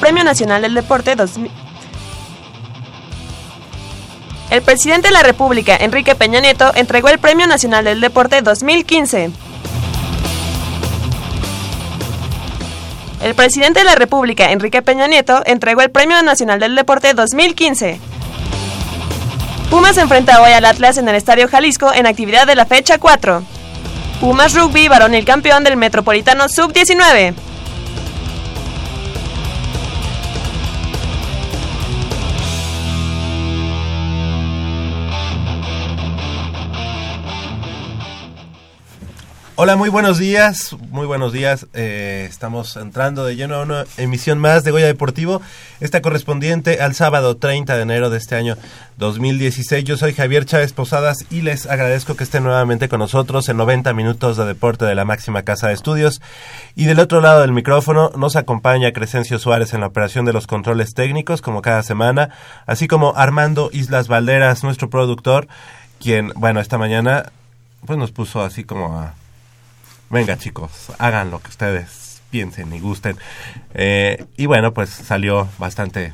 Premio Nacional del Deporte 2000. El presidente de la República, Enrique Peña Nieto, entregó el Premio Nacional del Deporte 2015. El presidente de la República, Enrique Peña Nieto, entregó el Premio Nacional del Deporte 2015. Pumas enfrenta hoy al Atlas en el Estadio Jalisco en actividad de la fecha 4. Pumas Rugby, varonil campeón del Metropolitano Sub-19. Hola, muy buenos días, muy buenos días. Eh, estamos entrando de lleno a una emisión más de Goya Deportivo, esta correspondiente al sábado 30 de enero de este año 2016. Yo soy Javier Chávez Posadas y les agradezco que estén nuevamente con nosotros en 90 minutos de deporte de la máxima casa de estudios. Y del otro lado del micrófono nos acompaña Crescencio Suárez en la operación de los controles técnicos, como cada semana, así como Armando Islas Valderas, nuestro productor, quien, bueno, esta mañana pues nos puso así como a venga chicos, hagan lo que ustedes piensen y gusten. Eh, y bueno, pues salió bastante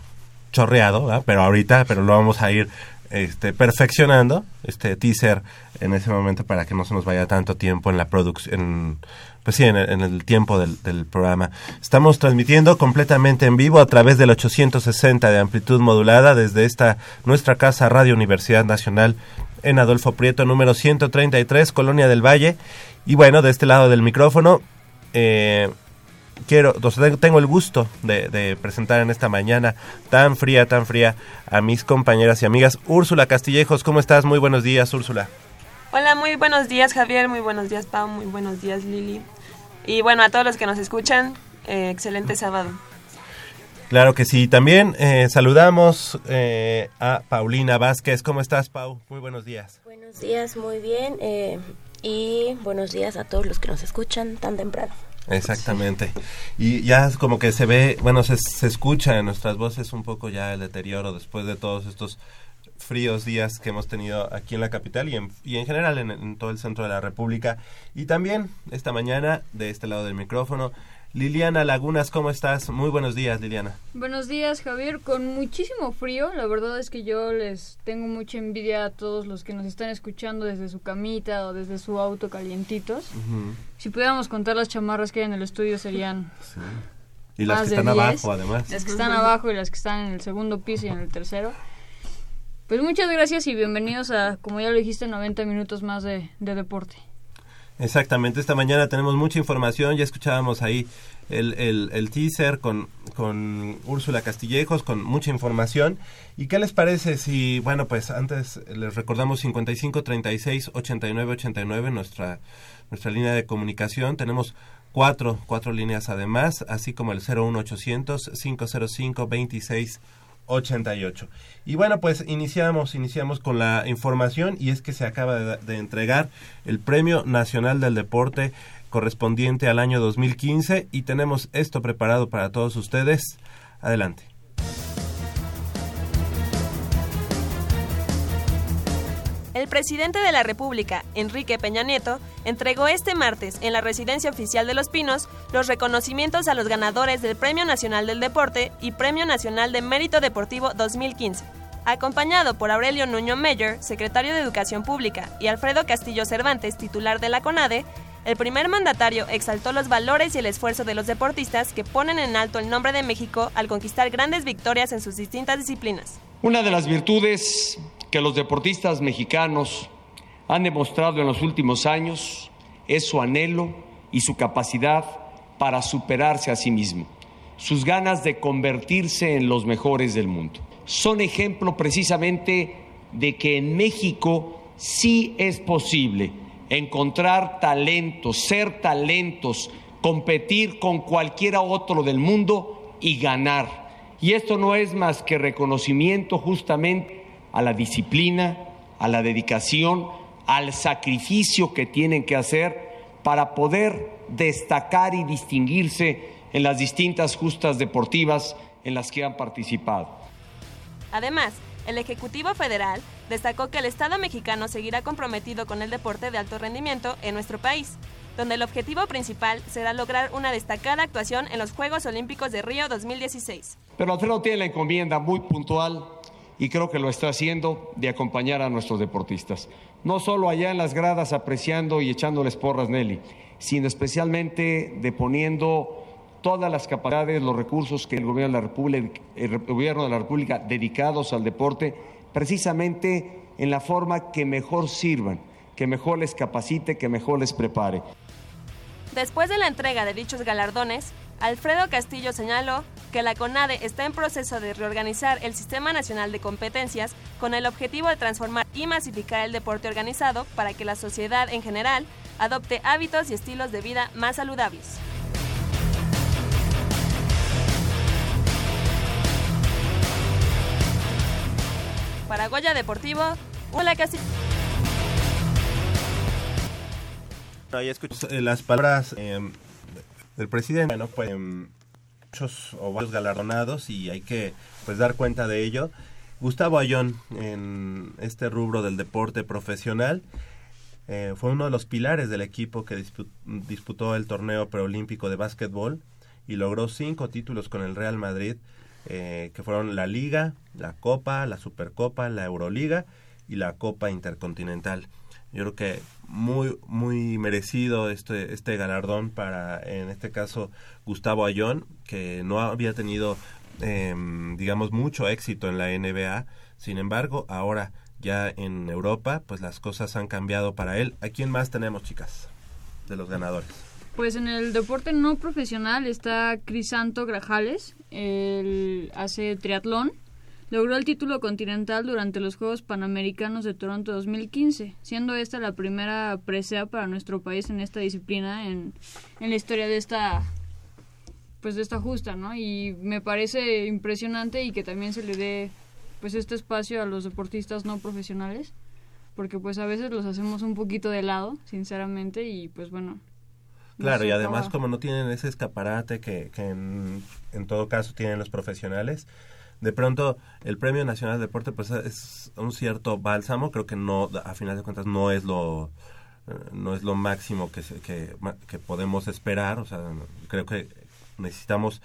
chorreado, pero ahorita, pero lo vamos a ir este, perfeccionando, este teaser en ese momento para que no se nos vaya tanto tiempo en la producción, pues sí, en el, tiempo del, del, programa. Estamos transmitiendo completamente en vivo a través del 860 de amplitud modulada desde esta nuestra casa Radio Universidad Nacional en Adolfo Prieto, número 133, Colonia del Valle. Y bueno, de este lado del micrófono, eh, quiero, tengo el gusto de, presentar en esta mañana tan fría, tan fría a mis compañeras y amigas. Úrsula Castillejos, ¿cómo estás? Muy buenos días, Úrsula. Hola, muy buenos días, Javier. Muy buenos días, Pau. Muy buenos días, Lili. Y bueno, a todos los que nos escuchan, eh, excelente sábado. Claro que sí. También eh, saludamos eh, a Paulina Vázquez. ¿Cómo estás, Pau? Muy buenos días. Buenos días, muy bien. Y buenos días a todos los que nos escuchan tan temprano. Exactamente. Y ya como que se ve, bueno, se, se escucha en nuestras voces un poco ya el deterioro después de todos estos fríos días que hemos tenido aquí en la capital y en, y en general en, en, todo el centro de la República. Y también esta mañana, de este lado del micrófono, Liliana Lagunas, ¿cómo estás? Muy buenos días, Liliana. Buenos días, Javier. Con muchísimo frío, la verdad es que yo les tengo mucha envidia a todos los que nos están escuchando desde su camita o desde su auto calientitos. Uh -huh. Si pudiéramos contar las chamarras que hay en el estudio serían... Sí. Y las que están 10, abajo, además. Las que están abajo y las que están en el segundo piso y en el tercero. Pues muchas gracias y bienvenidos a, como ya lo dijiste, 90 minutos más de, de deporte. Exactamente, esta mañana tenemos mucha información, ya escuchábamos ahí el, el, el teaser con, con Úrsula Castillejos, con mucha información. ¿Y qué les parece si, bueno, pues antes les recordamos 55 36 89 89, nuestra, nuestra línea de comunicación, tenemos cuatro, cuatro líneas además, así como el 01800 505 26 88. Y bueno, pues iniciamos, iniciamos con la información y es que se acaba de, entregar el Premio Nacional del Deporte correspondiente al año 2015 y tenemos esto preparado para todos ustedes. Adelante. El presidente de la República, Enrique Peña Nieto, entregó este martes en la residencia oficial de Los Pinos los reconocimientos a los ganadores del Premio Nacional del Deporte y Premio Nacional de Mérito Deportivo 2015. Acompañado por Aurelio Nuño Meyer, secretario de Educación Pública, y Alfredo Castillo Cervantes, titular de la CONADE, el primer mandatario exaltó los valores y el esfuerzo de los deportistas que ponen en alto el nombre de México al conquistar grandes victorias en sus distintas disciplinas. Una de las virtudes que los deportistas mexicanos han demostrado en los últimos años es su anhelo y su capacidad para superarse a sí mismo, sus ganas de convertirse en los mejores del mundo. Son ejemplo precisamente de que en México sí es posible encontrar talentos, ser talentos, competir con cualquiera otro del mundo y ganar. Y esto no es más que reconocimiento justamente a la disciplina, a la dedicación, al sacrificio que tienen que hacer para poder destacar y distinguirse en las distintas justas deportivas en las que han participado. Además, el Ejecutivo Federal destacó que el Estado mexicano seguirá comprometido con el deporte de alto rendimiento en nuestro país, donde el objetivo principal será lograr una destacada actuación en los Juegos Olímpicos de Río 2016. Pero Alfredo tiene la encomienda muy puntual y creo que lo está haciendo de acompañar a nuestros deportistas. No solo allá en las gradas apreciando y echándoles porras, Nelly, sino especialmente de poniendo todas las capacidades, los recursos que el gobierno de la República, el gobierno de la República dedicados al deporte, precisamente en la forma que mejor sirvan, que mejor les capacite, que mejor les prepare. Después de la entrega de dichos galardones, Alfredo Castillo señaló que la CONADE está en proceso de reorganizar el Sistema Nacional de Competencias con el objetivo de transformar y masificar el deporte organizado para que la sociedad en general adopte hábitos y estilos de vida más saludables. Para Goya Deportivo, hola Castillo. Las palabras eh, del presidente. Bueno, pues eh, muchos o varios galardonados y hay que pues dar cuenta de ello. Gustavo Ayón en este rubro del deporte profesional eh, fue uno de los pilares del equipo que dispu- disputó el torneo preolímpico de básquetbol y logró cinco títulos con el Real Madrid, eh, que fueron la Liga, la Copa, la Supercopa, la Euroliga y la Copa Intercontinental. Yo creo que muy muy merecido este este galardón para en este caso Gustavo Ayón que no había tenido em, digamos mucho éxito en la NBA sin embargo ahora ya en Europa pues las cosas han cambiado para él ¿a quién más tenemos chicas de los ganadores? Pues en el deporte no profesional está Crisanto Grajales, él hace triatlón. Logró el título continental durante los Juegos Panamericanos de Toronto 2015, siendo esta la primera presea para nuestro país en esta disciplina en, en la historia de esta pues de esta justa, ¿no? Y me parece impresionante y que también se le dé pues este espacio a los deportistas no profesionales, porque pues a veces los hacemos un poquito de lado, sinceramente, y pues bueno, Claro, y además como no tienen ese escaparate que, que en, en todo caso tienen los profesionales, de pronto el Premio Nacional de Deporte pues es un cierto bálsamo, creo que no, a final de cuentas no es lo eh, no es lo máximo que, que, que podemos esperar, o sea, creo que necesitamos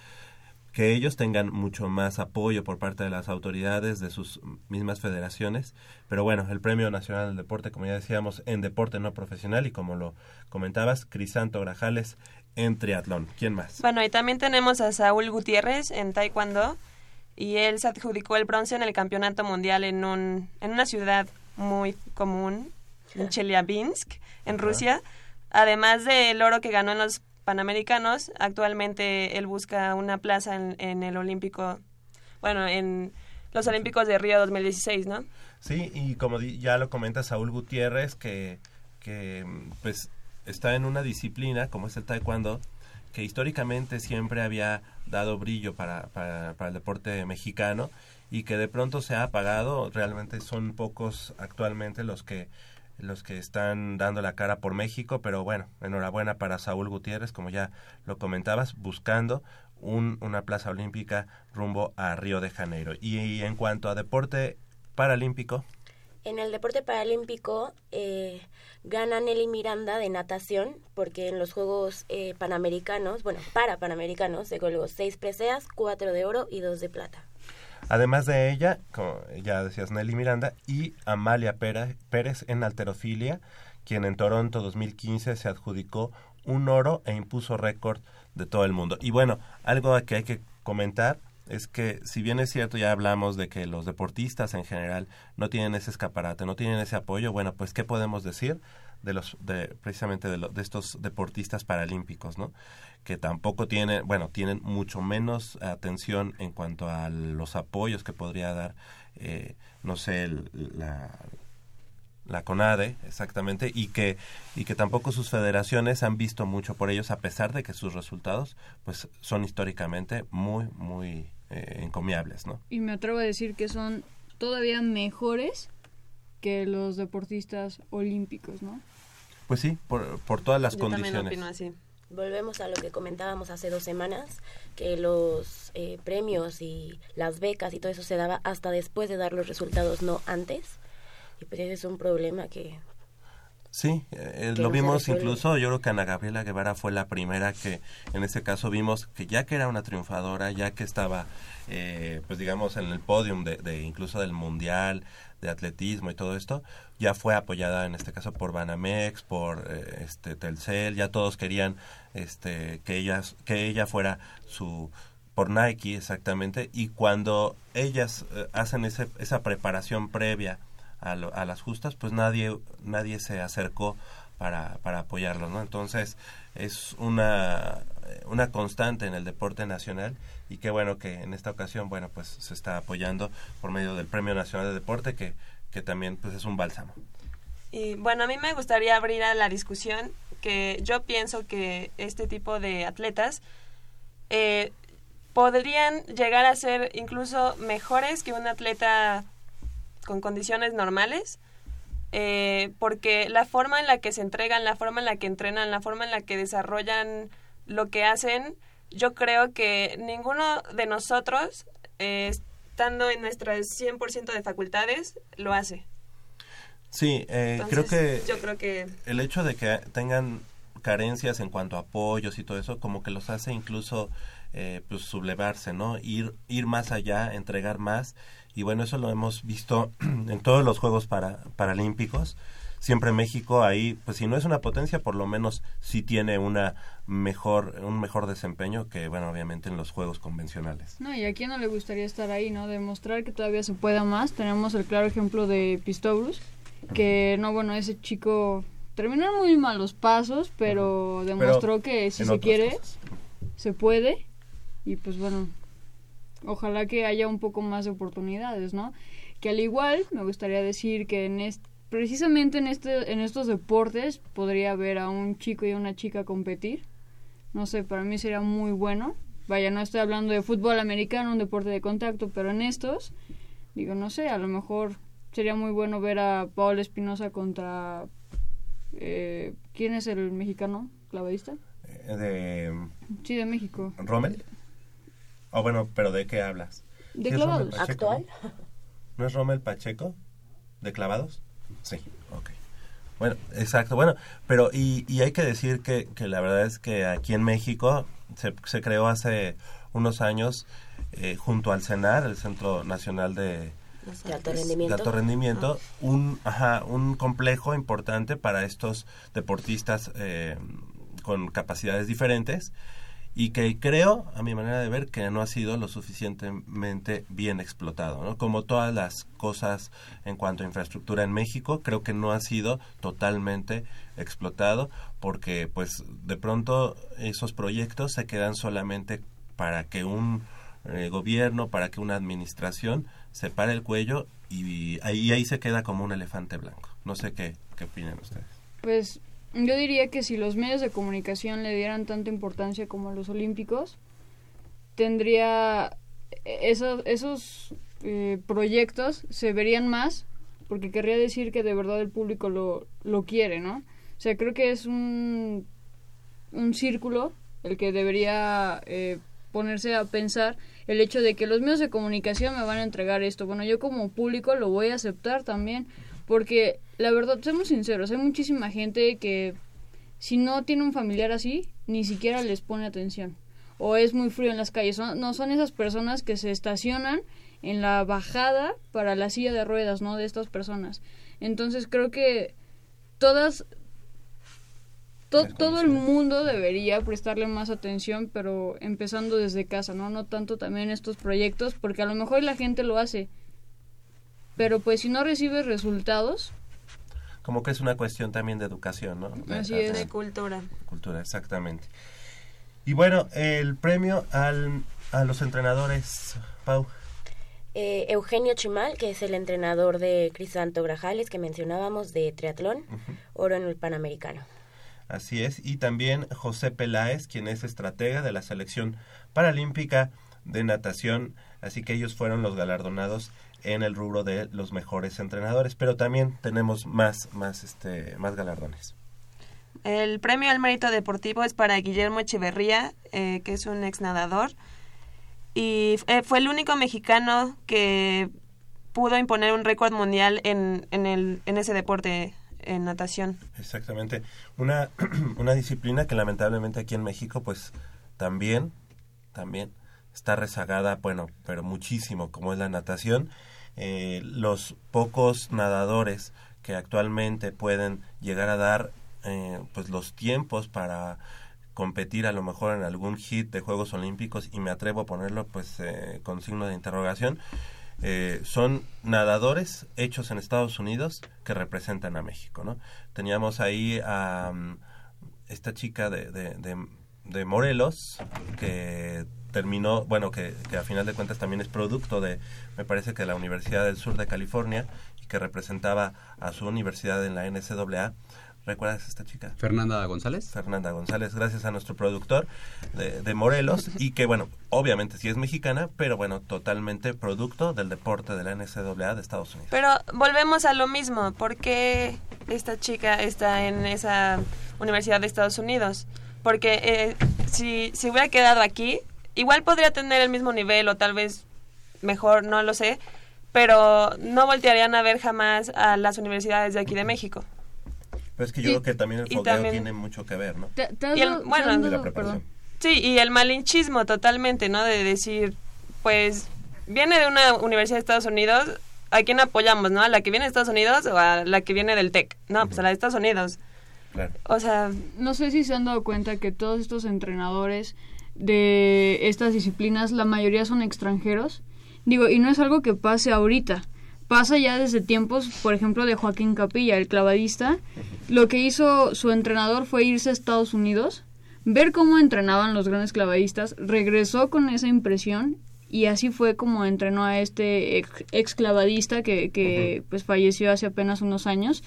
que ellos tengan mucho más apoyo por parte de las autoridades, de sus mismas federaciones. Pero bueno, el Premio Nacional del Deporte, como ya decíamos, en deporte no profesional y como lo comentabas, Crisanto Grajales en triatlón. ¿Quién más? Bueno, y también tenemos a Saúl Gutiérrez en Taekwondo y él se adjudicó el bronce en el campeonato mundial en, un, en una ciudad muy común, en Chelyabinsk, en Rusia. Además del oro que ganó en los Panamericanos, actualmente él busca una plaza en, en el Olímpico, bueno, en los Olímpicos de Río 2016, ¿no? Sí, y como di- ya lo comenta Saúl Gutiérrez, que, que pues está en una disciplina como es el taekwondo, que históricamente siempre había dado brillo para, para, para el deporte mexicano y que de pronto se ha apagado. Realmente son pocos actualmente los que los que están dando la cara por México, pero bueno, enhorabuena para Saúl Gutiérrez, como ya lo comentabas, buscando un, una plaza olímpica rumbo a Río de Janeiro. Y, en cuanto a deporte paralímpico, En el deporte paralímpico eh, gana Nelly Miranda de natación porque en los Juegos eh, Panamericanos, bueno, para Panamericanos, se colgó seis preseas, cuatro de oro y dos de plata. Además de ella, como ya decías Nelly Miranda, y Amalia Pérez en alterofilia, quien en Toronto 2015 se adjudicó un oro e impuso récord de todo el mundo. Y bueno, algo que hay que comentar es que si bien es cierto ya hablamos de que los deportistas en general no tienen ese escaparate, no tienen ese apoyo, bueno, pues qué podemos decir de los de precisamente de, lo- de estos deportistas paralímpicos, ¿no? Que tampoco tienen, bueno, tienen mucho menos atención en cuanto a los apoyos que podría dar, eh, no sé, el- la la CONADE, exactamente, y que, y que tampoco sus federaciones han visto mucho por ellos, a pesar de que sus resultados pues son históricamente muy, muy eh, encomiables, ¿no? Y me atrevo a decir que son todavía mejores que los deportistas olímpicos, ¿no? Pues sí, por, por todas las Yo condiciones. también opino así. Volvemos a lo que comentábamos hace dos semanas, que los eh, premios y las becas y todo eso se daba hasta después de dar los resultados, no antes. Y pues ese es un problema que... Sí, eh, lo vimos incluso, yo creo que Ana Gabriela Guevara fue la primera que en ese caso vimos que ya que era una triunfadora, ya que estaba, eh, pues digamos, en el podium de, de incluso del mundial, de atletismo y todo esto, ya fue apoyada en este caso por Banamex, por eh, este Telcel, ya todos querían este que ellas que ella fuera su por Nike exactamente y cuando ellas eh, hacen ese, esa preparación previa a, lo- a las justas pues nadie nadie se acercó para, para apoyarlos no entonces es una eh, una constante en el deporte nacional y qué bueno que en esta ocasión bueno pues se está apoyando por medio del Premio Nacional de Deporte que que también pues es un bálsamo. Y bueno, a mí me gustaría abrir a la discusión que yo pienso que este tipo de atletas eh, podrían llegar a ser incluso mejores que un atleta con condiciones normales, eh, porque la forma en la que se entregan, la forma en la que entrenan, la forma en la que desarrollan lo que hacen, yo creo que ninguno de nosotros, eh, estando en nuestras 100% de facultades, lo hace. sí eh, creo que yo creo que el hecho de que tengan carencias en cuanto a apoyos y todo eso como que los hace incluso eh, pues sublevarse no ir ir más allá entregar más y bueno eso lo hemos visto en todos los juegos para paralímpicos siempre México ahí pues si no es una potencia por lo menos sí tiene una mejor un mejor desempeño que bueno obviamente en los juegos convencionales No, y a quién no le gustaría estar ahí, ¿no? Demostrar que todavía se pueda más. Tenemos el claro ejemplo de Pistobrus, que no, bueno, ese chico terminó muy mal los pasos, pero demostró que si se quiere, cosas. se puede. Y pues bueno, ojalá que haya un poco más de oportunidades, ¿no? Que al igual me gustaría decir que en este, precisamente en este en estos deportes podría ver a un chico y a una chica competir. No sé, para mí sería muy bueno. Vaya, no estoy hablando de fútbol americano, un deporte de contacto, pero en estos, digo, no sé, a lo mejor sería muy bueno ver a Paola Espinosa contra... Eh, ¿Quién es el mexicano clavadista? Eh, de Sí, de México. Rommel o bueno pero de qué hablas De es clavados. ¿Actual? ¿no? ¿No es Rommel Pacheco? ¿De clavados? Sí, ok. Bueno, exacto. Bueno, pero y, y hay que decir que, que la verdad es que aquí en México se, se creó hace unos años eh, junto al CENAR, el Centro Nacional de, De alto de rendimiento. alto rendimiento, un, ajá, un complejo importante para estos deportistas eh, con capacidades diferentes y que creo, a mi manera de ver, que no ha sido lo suficientemente bien explotado. ¿no? Como todas las cosas en cuanto a infraestructura en México, creo que no ha sido totalmente explotado porque pues de pronto esos proyectos se quedan solamente para que un eh, gobierno, para que una administración se pare el cuello y ahí, ahí se queda como un elefante blanco. No sé qué, qué opinan ustedes. Pues yo diría que si los medios de comunicación le dieran tanta importancia como a los olímpicos, tendría esos, esos eh, proyectos se verían más, porque querría decir que de verdad el público lo, lo quiere, ¿no? O sea, creo que es un, un círculo el que debería eh, ponerse a pensar el hecho de que los medios de comunicación me van a entregar esto. Bueno, yo como público lo voy a aceptar también, porque la verdad, seamos sinceros, hay muchísima gente que si no tiene un familiar así, ni siquiera les pone atención. O es muy frío en las calles. Son- no son esas personas que se estacionan en la bajada para la silla de ruedas, ¿no? De estas personas. Entonces creo que todas... to- todo el mundo debería prestarle más atención, pero empezando desde casa, ¿no? No tanto también estos proyectos, porque a lo mejor la gente lo hace. Pero pues si no recibes resultados, Como que es una cuestión también de educación, ¿no? De- Así de- es. de cultura. cultura, exactamente. Y bueno, el premio al, a los entrenadores, Pau. Eh, Eugenio Chimal, que es el entrenador de Crisanto Grajales que mencionábamos de triatlón, oro en el Panamericano. Así es, y también José Peláez, quien es estratega de la selección paralímpica de natación, así que ellos fueron los galardonados en el rubro de los mejores entrenadores, pero también tenemos más, más, este, más galardones. El premio al mérito deportivo es para Guillermo Echeverría, eh, que es un ex nadador, y eh, fue el único mexicano que pudo imponer un récord mundial en, en, el, en ese deporte, en natación. Exactamente. Una, una disciplina que lamentablemente aquí en México, pues también, también está rezagada, bueno, pero muchísimo, como es la natación. Eh, los pocos nadadores que actualmente pueden llegar a dar eh, pues los tiempos para competir a lo mejor en algún hit de Juegos Olímpicos y me atrevo a ponerlo pues eh, con signo de interrogación son nadadores hechos en Estados Unidos que representan a México no teníamos ahí a um, esta chica de, de, de Morelos que terminó, bueno, que, que, a final de cuentas también es producto de, me parece que la Universidad del Sur de California y que representaba a su universidad en la NCAA. ¿Recuerdas esta chica? Fernanda González. Fernanda González, gracias a nuestro productor de, de Morelos y que, bueno, obviamente sí es mexicana, pero bueno, totalmente producto del deporte de la NCAA de Estados Unidos. Pero volvemos a lo mismo, ¿por qué esta chica está en esa Universidad de Estados Unidos? Porque eh, si se hubiera quedado aquí, igual podría tener el mismo nivel o tal vez mejor, no lo sé, pero no voltearían a ver jamás a las universidades de aquí de México. Pero es que yo creo que también el fogueo tiene mucho que ver, ¿no? y el, bueno, sí, y el malinchismo totalmente, ¿no? De decir, pues, viene de una universidad de Estados Unidos, ¿a quién apoyamos, no? ¿A la que viene de Estados Unidos o a la que viene del TEC? No, pues a la de Estados Unidos. Claro. O sea... No sé si se han dado cuenta que todos estos entrenadores de estas disciplinas, la mayoría son extranjeros. Digo, y no es algo que pase ahorita. Pasa ya desde tiempos, por ejemplo, de Joaquín Capilla, el clavadista. Lo que hizo su entrenador fue irse a Estados Unidos, ver cómo entrenaban los grandes clavadistas, regresó con esa impresión y así fue como entrenó a este ex, clavadista que, que pues falleció hace apenas unos años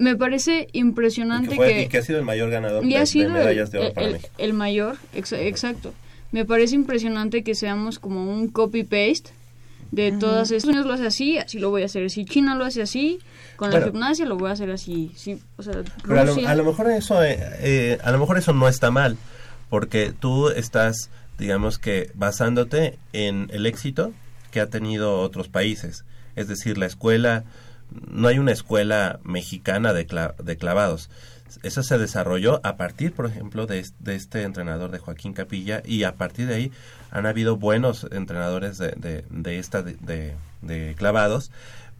me parece impresionante que, que, ha sido el mayor ganador de, medallas de oro para México. El mayor, exacto. Me parece impresionante que seamos como un copy-paste de todas estas. Unidos lo hace así, así lo voy a hacer. Si China lo hace así, con la gimnasia lo voy a hacer así. Sí, o sea, pero a, lo, mejor eso, eh, eh, a lo mejor eso no está mal, porque tú estás, digamos que, basándote en el éxito que ha tenido otros países. Es decir, la escuela no hay una escuela mexicana de, de clavados. Eso se desarrolló a partir, por ejemplo, de, este entrenador de Joaquín Capilla y a partir de ahí han habido buenos entrenadores de, de, esta de, clavados,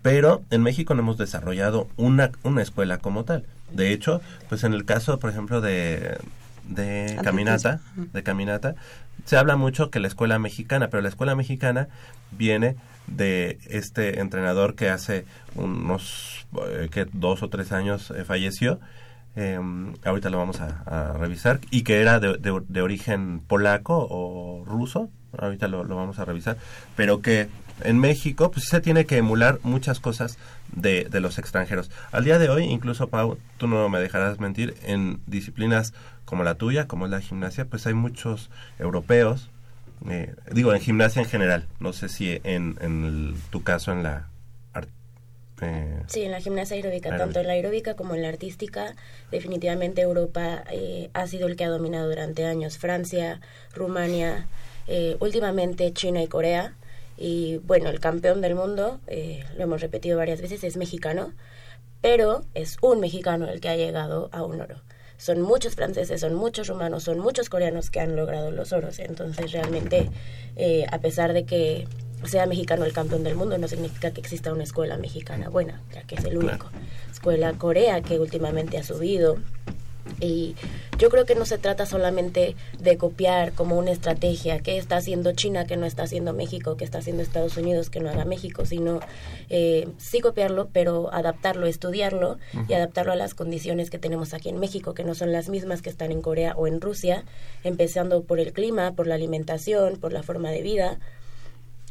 pero en México no hemos desarrollado una, una escuela como tal. De hecho, pues en el caso, por ejemplo, de, de caminata, de caminata, se habla mucho que la escuela mexicana, pero la escuela mexicana viene de este entrenador que hace unos eh, que dos o tres años eh, falleció. Em, ahorita lo vamos a, revisar y que era de, de, origen polaco o ruso. Ahorita lo, lo, vamos a revisar, pero que en México pues se tiene que emular muchas cosas de, de los extranjeros. Al día de hoy, incluso Pau, tú no me dejarás mentir, en disciplinas como la tuya, como es la gimnasia, pues hay muchos europeos, eh, digo, en gimnasia en general, no sé si en, en tu caso en la... Eh, sí, en la gimnasia aeróbica, tanto en la aeróbica como en la artística, definitivamente Europa eh, ha sido el que ha dominado durante años. Francia, Rumania, últimamente China y Corea. Y bueno, el campeón del mundo, lo hemos repetido varias veces, es mexicano, pero es un mexicano el que ha llegado a un oro son muchos franceses, son muchos rumanos, son muchos coreanos que han logrado los oros. Entonces realmente, eh, a pesar de que sea mexicano el campeón del mundo, no significa que exista una escuela mexicana buena, ya que es el único. Escuela Corea que últimamente ha subido, y yo creo que no se trata solamente de copiar como una estrategia que está haciendo China, que no está haciendo México, que está haciendo Estados Unidos, que no haga México, sino eh, sí copiarlo, pero adaptarlo, estudiarlo y adaptarlo a las condiciones que tenemos aquí en México, que no son las mismas que están en Corea o en Rusia, empezando por el clima, por la alimentación, por la forma de vida.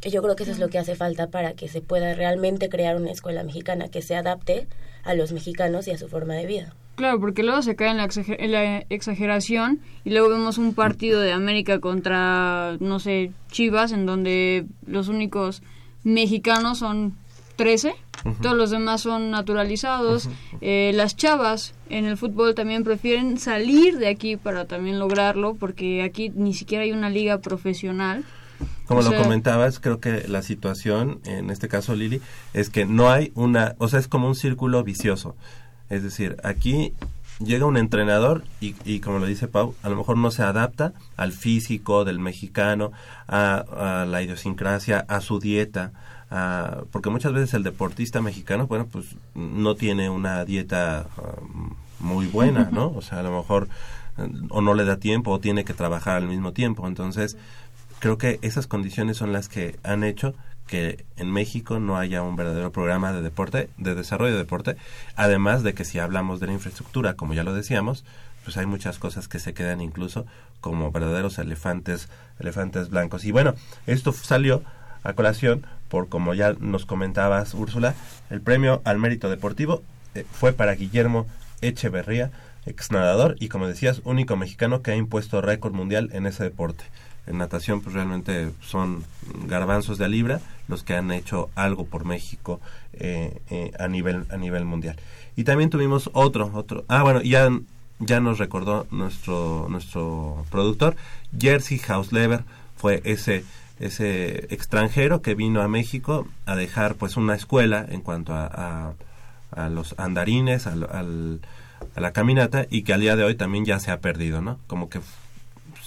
yo creo que eso es lo que hace falta para que se pueda realmente crear una escuela mexicana que se adapte a los mexicanos y a su forma de vida. Claro, porque luego se cae en la, en la exageración y luego vemos un partido de América contra, no sé, Chivas, en donde los únicos mexicanos son 13, todos los demás son naturalizados. Eh, las chavas en el fútbol también prefieren salir de aquí para también lograrlo, porque aquí ni siquiera hay una liga profesional. Como lo comentabas, creo que la situación, en este caso Lili, es que no hay una, o sea, es como un círculo vicioso. Es decir, aquí llega un entrenador y, y, como lo dice Pau, a lo mejor no se adapta al físico del mexicano, a, la idiosincrasia, a su dieta, porque muchas veces el deportista mexicano, bueno, pues no tiene una dieta um, muy buena, ¿no? O sea, a lo mejor o no le da tiempo o tiene que trabajar al mismo tiempo. Entonces, creo que esas condiciones son las que han hecho que en México no haya un verdadero programa de deporte, de desarrollo de deporte, además de que si hablamos de la infraestructura, como ya lo decíamos, pues hay muchas cosas que se quedan incluso como verdaderos elefantes, elefantes blancos. Y bueno, esto salió a colación por como ya nos comentabas Úrsula, el premio al mérito deportivo eh, fue para Guillermo Echeverría, ex nadador y como decías, único mexicano que ha impuesto récord mundial en ese deporte en natación pues realmente son garbanzos de a libra los que han hecho algo por México eh, eh, a nivel a nivel mundial. Y también tuvimos otro otro ah bueno ya ya nos recordó nuestro nuestro productor Jersey Hausleber fue ese ese extranjero que vino a México a dejar pues una escuela en cuanto a, a, los andarines al, a la caminata y que al día de hoy también ya se ha perdido no como que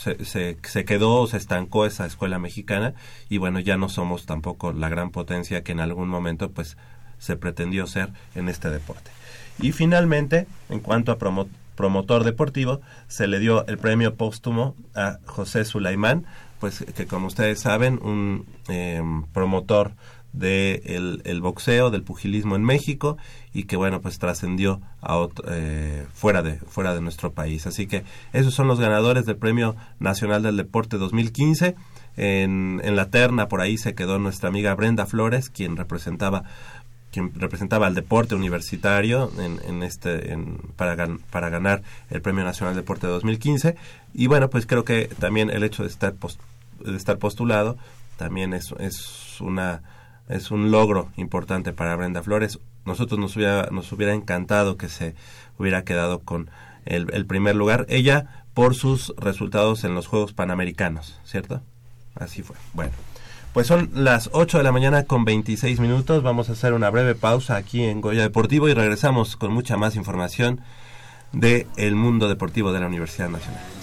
se, se, quedó, se estancó esa escuela mexicana y bueno, ya no somos tampoco la gran potencia que en algún momento pues se pretendió ser en este deporte. Y finalmente, en cuanto a promotor deportivo, se le dio el premio póstumo a José Sulaimán, pues que como ustedes saben, un em, promotor del el boxeo, del pugilismo en México y que bueno pues trascendió a eh, fuera de fuera de nuestro país. Así que esos son los ganadores del premio nacional del deporte 2015 en, en la terna por ahí se quedó nuestra amiga Brenda Flores quien representaba quien representaba al deporte universitario en, en este en, para, para ganar el premio nacional del deporte 2015 y bueno pues creo que también el hecho de estar de estar postulado también es, es una es un logro importante para Brenda Flores. Nosotros nos hubiera, nos hubiera encantado que se hubiera quedado con el, primer lugar. Ella por sus resultados en los Juegos Panamericanos, ¿cierto? Así fue. Bueno, pues son las 8 de la mañana con 26 minutos. Vamos a hacer una breve pausa aquí en Goya Deportivo y regresamos con mucha más información de el mundo deportivo de la Universidad Nacional.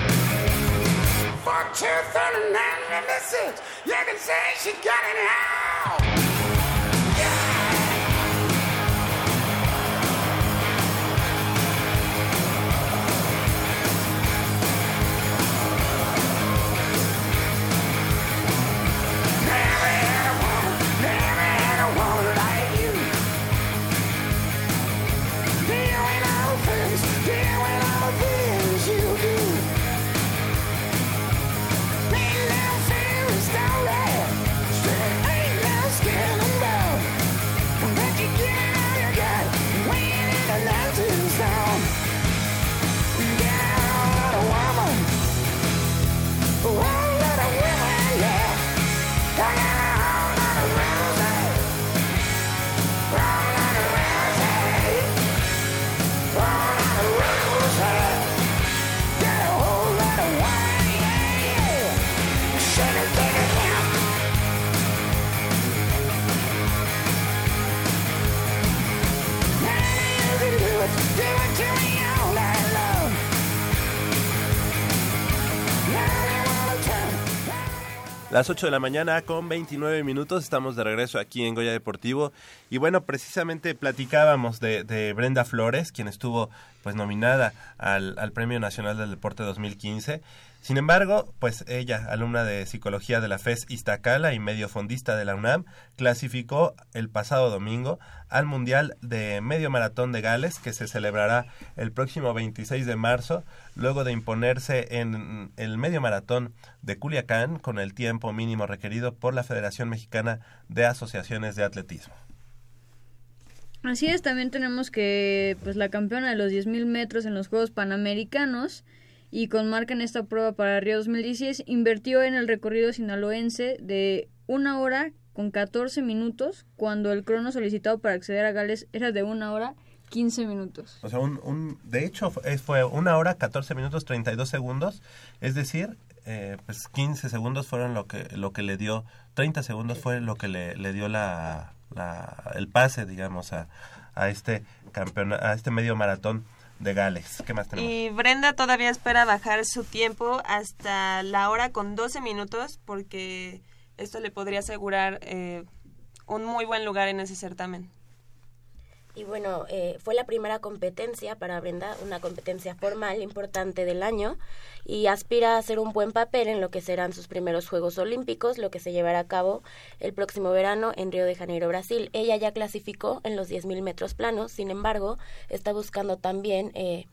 one, two, three, nine, and this is, you can say she got it out. Las 8 de la mañana con 29 minutos, estamos de regreso aquí en Goya Deportivo y bueno, precisamente platicábamos de, de Brenda Flores, quien estuvo pues nominada al, al Premio Nacional del Deporte 2015. Sin embargo, pues ella, alumna de Psicología de la FES Iztacala y medio fondista de la UNAM, clasificó el pasado domingo al Mundial de Medio Maratón de Gales, que se celebrará el próximo 26 de marzo, luego de imponerse en el Medio Maratón de Culiacán con el tiempo mínimo requerido por la Federación Mexicana de Asociaciones de Atletismo. Así es, también tenemos que pues la campeona de los 10.000 metros en los Juegos Panamericanos y con marca en esta prueba para Río 2016 invirtió en el recorrido sinaloense de una hora con 14 minutos cuando el crono solicitado para acceder a Gales era de una hora 15 minutos. O sea, un, un- de hecho fue, una hora 14 minutos 32 segundos, es decir, eh, pues 15 segundos fueron lo que lo que le dio, 30 segundos fue lo que le, le dio la, la- el pase, digamos, a, a este campeón, a este medio maratón de Gales. ¿Qué más tenemos? Y Brenda todavía espera bajar su tiempo hasta la hora con 12 minutos porque esto le podría asegurar eh, un muy buen lugar en ese certamen. Y bueno, eh, fue la primera competencia para Brenda, una competencia formal importante del año, y aspira a hacer un buen papel en lo que serán sus primeros Juegos Olímpicos, lo que se llevará a cabo el próximo verano en Río de Janeiro, Brasil. Ella ya clasificó en los 10.000 metros planos, sin embargo, está buscando también, eh,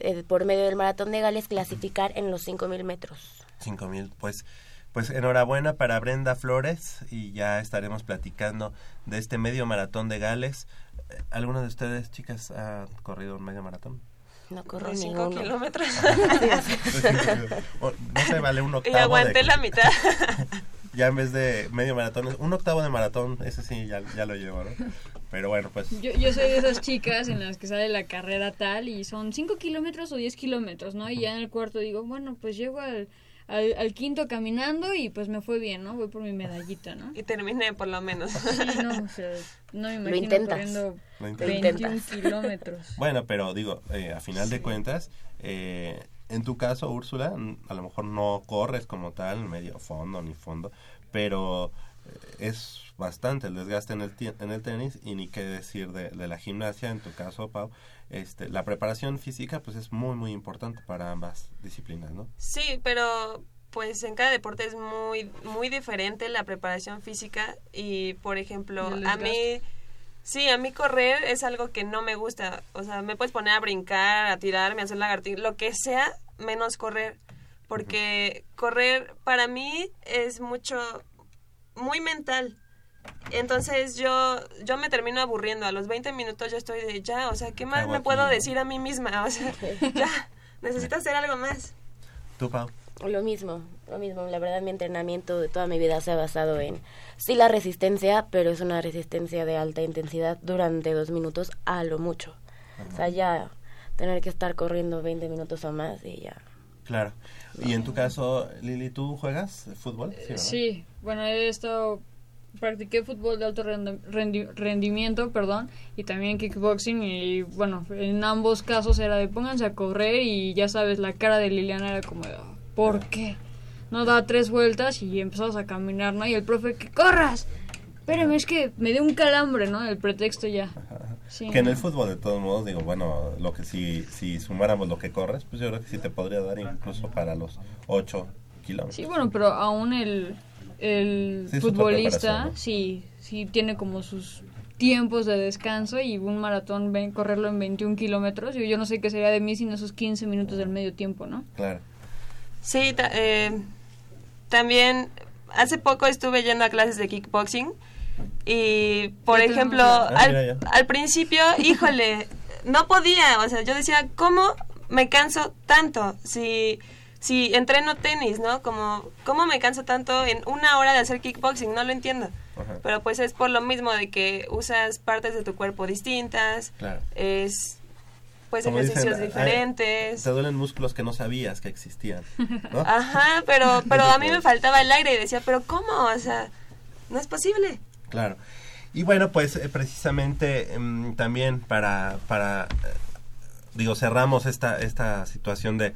eh, por medio del Maratón de Gales, clasificar en los 5.000 metros. 5000 pues pues enhorabuena para Brenda Flores y ya estaremos platicando de este medio maratón de Gales. Eh, ¿Alguna de ustedes, chicas, ha corrido un medio maratón? No corro De 5 ninguno. kilómetros. No se vale un y octavo aguanté de- la mitad. ya en vez de medio maratón, es un octavo de maratón, ese sí ya, ya lo llevo, ¿no? Pero bueno, pues Yo, yo soy de esas chicas en las que sale la carrera tal y son 5 kilómetros o 10 kilómetros, ¿no? Y ya en el cuarto digo, bueno, pues llego al, al, al quinto caminando y pues me fue bien, ¿no? Voy por mi medallita, ¿no? y terminé por lo menos. Sí, no, o sea, no me imagino intentas. corriendo Lo 21 intentas. kilómetros. Bueno, pero digo, eh, a final de cuentas, eh, en tu caso, Úrsula, a lo mejor no corres como tal, medio fondo ni fondo, pero eh, es bastante el desgaste en el, en el tenis y ni qué decir de, de la gimnasia, en tu caso, Pau. Este, la preparación física pues es muy, muy importante para ambas disciplinas, ¿no? Sí, pero pues en cada deporte es muy muy diferente la preparación física y por ejemplo, a mí sí, a mí correr es algo que no me gusta, o sea, me puedes poner a brincar, a tirarme, a hacer lagartija, lo que sea, menos correr, porque correr para mí es mucho muy mental. Entonces yo yo me termino aburriendo, a los 20 minutos yo estoy de ya, o sea, ¿qué más me puedo decir a mí misma? O sea, ya, necesito hacer algo más. ¿Tú, Pau? Lo mismo, lo mismo. La verdad, mi entrenamiento de toda mi vida se ha basado en, sí, la resistencia, pero es una resistencia de alta intensidad durante dos minutos a lo mucho. O sea, ya tener que estar corriendo 20 minutos o más y ya. Claro. Y en tu caso, Lili, ¿tú juegas fútbol? ¿verdad? Sí, bueno, he estado practiqué fútbol de alto rendi- rendi- rendimiento, perdón, y también kickboxing y bueno, en ambos casos era de pónganse a correr y ya sabes, la cara de Liliana era como de, "Oh, ¿por qué? no da tres vueltas y empezamos a caminar, ¿no? Y el profe, que corras. Espérame, es que me dio un calambre, ¿no? El pretexto ya. Sí, que en el fútbol, de todos modos, digo, bueno, lo que si, si sumáramos lo que corres, pues yo creo que sí te podría dar incluso para los 8 kilómetros. Sí, bueno, pero aún el, el Sí, futbolista ¿no? sí, sí tiene como sus tiempos de descanso y un maratón, ven, correrlo en 21 kilómetros. Yo, yo no sé qué sería de mí sin esos 15 minutos del medio tiempo, ¿no? Claro. Sí, ta- eh, también hace poco estuve yendo a clases de kickboxing y, por ejemplo, Ah, al principio, híjole, no podía, o sea, yo decía, ¿cómo me canso tanto? Si, si entreno tenis, ¿no? Como, ¿cómo me canso tanto en una hora de hacer kickboxing? No lo entiendo. Ajá. Pero pues es por lo mismo de que usas partes de tu cuerpo distintas, Claro. es pues Como dicen, ejercicios ay, diferentes. Te duelen músculos que no sabías que existían. ¿no? Ajá, pero, pero a mí me faltaba el aire y decía, pero ¿cómo? O sea, no es posible. Claro. Y bueno, pues eh, precisamente mm, también para, para eh, digo, cerramos esta, esta situación de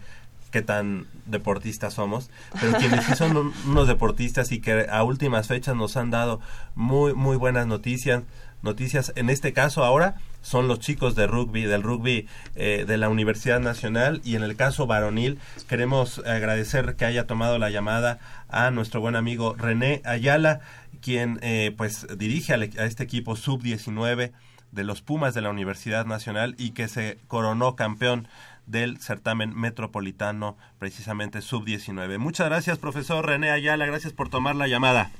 qué tan deportistas somos, pero quienes sí son un- unos deportistas y que a últimas fechas nos han dado muy, muy buenas noticias, noticias, en este caso ahora son los chicos de rugby, del rugby eh, de la Universidad Nacional y en el caso varonil queremos agradecer que haya tomado la llamada a nuestro buen amigo René Ayala, quien eh, pues dirige al e- a este equipo sub-19 de los Pumas de la Universidad Nacional y que se coronó campeón del certamen metropolitano precisamente sub-19. Muchas gracias profesor René Ayala, gracias por tomar la llamada.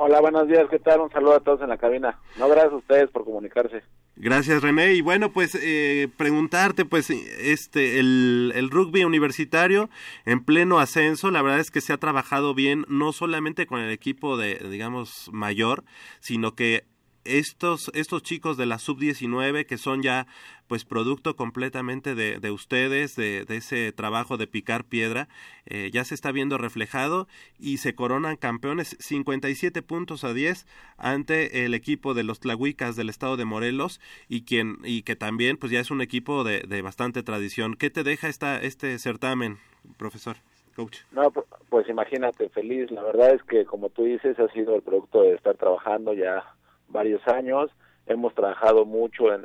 Hola, buenos días, ¿qué tal? Un saludo a todos en la cabina. No, gracias a ustedes por comunicarse. Gracias René y bueno pues eh, preguntarte pues este el, el rugby universitario en pleno ascenso la verdad es que se ha trabajado bien no solamente con el equipo de digamos mayor sino que estos estos chicos de la sub 19 que son ya pues producto completamente de, de ustedes de, ese trabajo de picar piedra eh, ya se está viendo reflejado y se coronan campeones 57 puntos a 10 ante el equipo de los Tlahuicas del estado de Morelos y quien y que también pues ya es un equipo de, de bastante tradición. ¿Qué te deja esta este certamen, profesor, coach? No, pu- pues imagínate, feliz. La verdad es que, como tú dices, ha sido el producto de estar trabajando ya varios años. Hemos trabajado mucho en,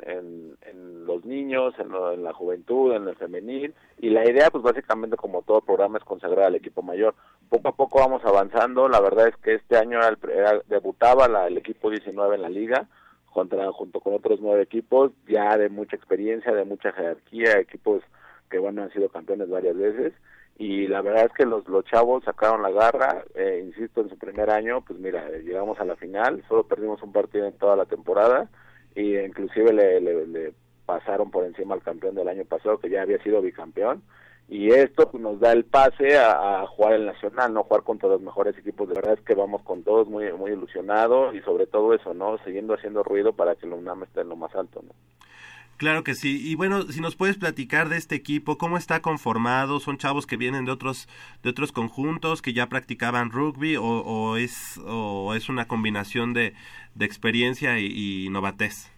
en, los niños, en, lo- en la juventud, en el femenil. Y la idea, pues básicamente, como todo programa, es consagrar al equipo mayor. Poco a poco vamos avanzando. La verdad es que este año era el- era- debutaba la- el equipo 19 en la liga. Contra, junto con otros nueve equipos, ya de mucha experiencia, de mucha jerarquía, equipos que bueno han sido campeones varias veces y la verdad es que los, los chavos sacaron la garra, eh, insisto, en su primer año, pues mira, llegamos a la final, solo perdimos un partido en toda la temporada y inclusive le, le, pasaron por encima al campeón del año pasado, que ya había sido bicampeón, y esto pues, nos da el pase a, a jugar el nacional, no jugar contra los mejores equipos, de verdad es que vamos con todos muy muy ilusionados y sobre todo eso, ¿no? Siguiendo haciendo ruido para que el UNAM esté en lo más alto, ¿no? Claro que sí. Y bueno, si nos puedes platicar de este equipo, cómo está conformado, son chavos que vienen de otros de otros conjuntos que ya practicaban rugby o, es o es una combinación de, de experiencia y, y novatez.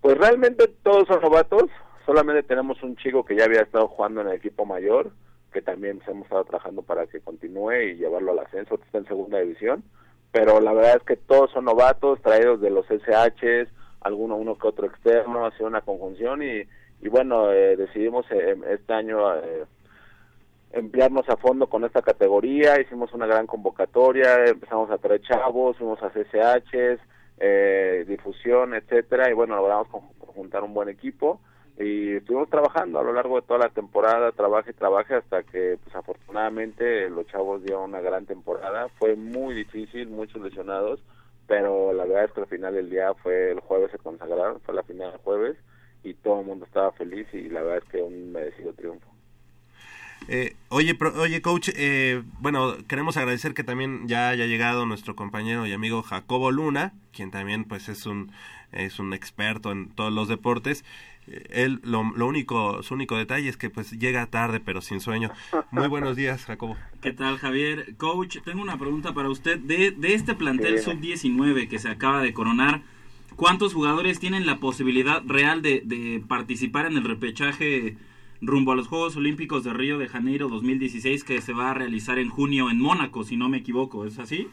Pues realmente todos son novatos, solamente tenemos un chico que ya había estado jugando en el equipo mayor, que también hemos estado trabajando para que continúe y llevarlo al ascenso, está en segunda división, pero la verdad es que todos son novatos, traídos de los SHs, alguno uno que otro externo, ha sido una conjunción y, y bueno, eh, decidimos eh, este año eh, emplearnos a fondo con esta categoría, hicimos una gran convocatoria, empezamos a traer chavos, fuimos a CCHs, eh, difusión, etcétera, y bueno, logramos juntar un buen equipo y estuvimos trabajando a lo largo de toda la temporada, trabaje y trabaje hasta que pues afortunadamente los chavos dieron una gran temporada, fue muy difícil, muchos lesionados, pero la verdad es que al final del día fue el jueves se consagraron, fue la final del jueves y todo el mundo estaba feliz y la verdad es que un merecido triunfo. Eh, oye, pro- oye, coach, eh, bueno, queremos agradecer que también ya haya llegado nuestro compañero y amigo Jacobo Luna, quien también pues es un es un experto en todos los deportes. Él lo, lo único su único detalle es que pues llega tarde pero sin sueño. Muy buenos días, Jacobo. ¿Qué tal, Javier? Coach, tengo una pregunta para usted. De, de este plantel Sí. sub-19 que se acaba de coronar, ¿cuántos jugadores tienen la posibilidad real de, de participar en el repechaje rumbo a los Juegos Olímpicos de Río de Janeiro 2016 que se va a realizar en junio en Mónaco, si no me equivoco, ¿es así?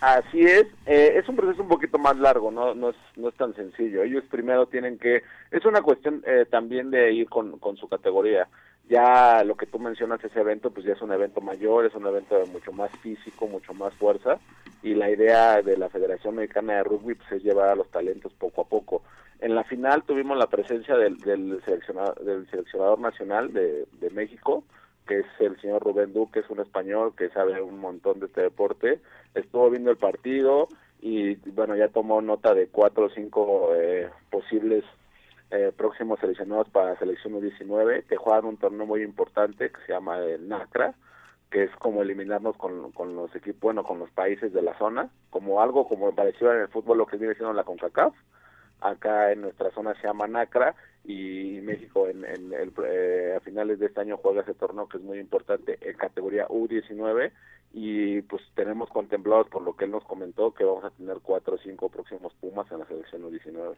Así es, eh, es un proceso un poquito más largo, no, no, es, no es tan sencillo. Ellos primero tienen que, es una cuestión eh, también de ir con, con su categoría. Ya lo que tú mencionas, ese evento, pues ya es un evento mayor, es un evento mucho más físico, mucho más fuerza, y la idea de la Federación Mexicana de Rugby pues, es llevar a los talentos poco a poco. En la final tuvimos la presencia del, del, seleccionador, del seleccionador nacional de, de México, que es el señor Rubén Duque, es un español que sabe un montón de este deporte, estuvo viendo el partido y bueno, ya tomó nota de cuatro o cinco eh, posibles eh, próximos seleccionados para la selección 19 que juegan un torneo muy importante que se llama el NACRA, que es como eliminarnos con, con los equipos, bueno, con los países de la zona, como algo como parecido en el fútbol lo que viene siendo la CONCACAF, acá en nuestra zona se llama NACRA y México en, en el, eh, a finales de este año juega ese torneo que es muy importante en categoría U19 y pues tenemos contemplados por lo que él nos comentó que vamos a tener cuatro o cinco próximos Pumas en la selección U19.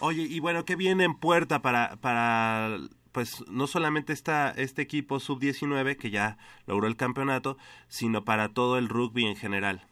Oye, y bueno, ¿qué viene en puerta para, para pues no solamente está este equipo sub-19 que ya logró el campeonato, sino para todo el rugby en general?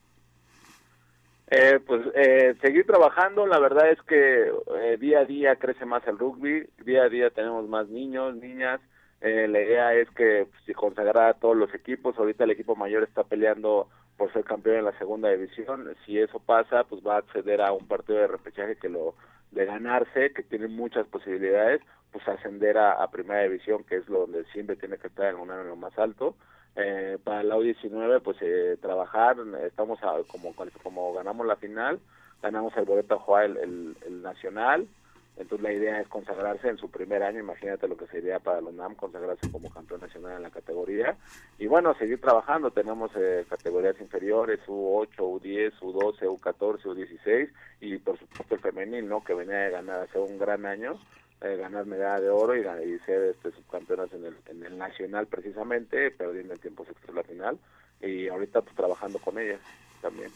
Eh, pues eh, seguir trabajando, la verdad es que eh, día a día crece más el rugby, día a día tenemos más niños, niñas, eh, la idea es que pues, si consagrar a todos los equipos, ahorita el equipo mayor está peleando por ser campeón en la segunda división, si eso pasa, pues va a acceder a un partido de repechaje que lo de ganarse, que tiene muchas posibilidades, pues ascender a, a primera división, que es lo donde siempre tiene que estar en un año más alto, eh, para la U19 pues eh, trabajar estamos a, como como ganamos la final ganamos el boleto a jugar el, el, el, nacional entonces la idea es consagrarse en su primer año imagínate lo que sería para el UNAM consagrarse como campeón nacional en la categoría y bueno seguir trabajando tenemos eh, categorías inferiores U8 U10 U12 U14 U16 y por supuesto el femenil no que venía de ganar hace un gran año eh, ganar medalla de oro y, ser este, subcampeonas en el, en el nacional precisamente, perdiendo en tiempos extra la final y ahorita pues trabajando con ellas también.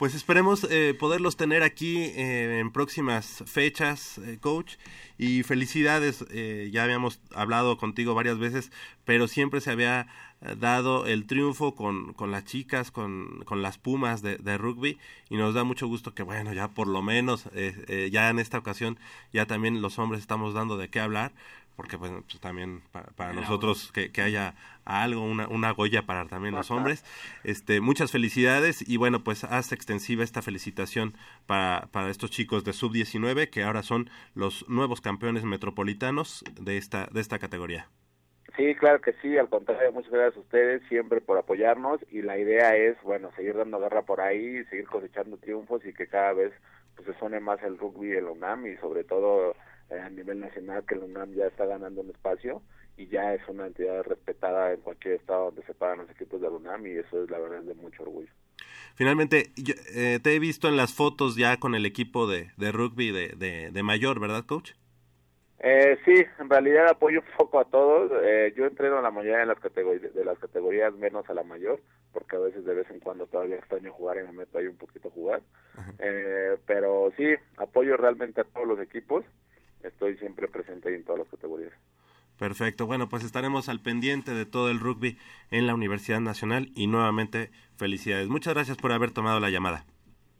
Pues esperemos eh, poderlos tener aquí eh, en próximas fechas, eh, coach. Y felicidades, ya habíamos hablado contigo varias veces, pero siempre se había dado el triunfo con, con las chicas, con, con las pumas de, de, rugby. Y nos da mucho gusto que, bueno, ya por lo menos, eh, ya en esta ocasión, ya también los hombres estamos dando de qué hablar porque bueno, pues también para, para nosotros que, que, haya algo, una, una Goya para también los hombres. Este, muchas felicidades y bueno, pues hace extensiva esta felicitación para, para estos chicos de sub-19 que ahora son los nuevos campeones metropolitanos de esta, de esta categoría. Sí, claro que sí, al contrario, muchas gracias a ustedes siempre por apoyarnos y la idea es, bueno, seguir dando guerra por ahí, seguir cosechando triunfos y que cada vez pues se suene más el rugby el UNAM y sobre todo a nivel nacional que el UNAM ya está ganando un espacio y ya es una entidad respetada en cualquier estado donde se pagan los equipos del UNAM y eso es la verdad de mucho orgullo. Finalmente, yo, eh, te he visto en las fotos ya con el equipo de, de rugby de, de, de, mayor, ¿verdad, coach? Eh, sí, en realidad apoyo un poco a todos. Eh, yo entreno a la mayoría de las, categorías, de las categorías menos a la mayor, porque a veces de vez en cuando todavía extraño jugar y me meto ahí un poquito a jugar. Eh, pero sí, apoyo realmente a todos los equipos estoy siempre presente en todas las categorías. Perfecto, bueno, pues estaremos al pendiente de todo el rugby en la Universidad Nacional y nuevamente felicidades. Muchas gracias por haber tomado la llamada.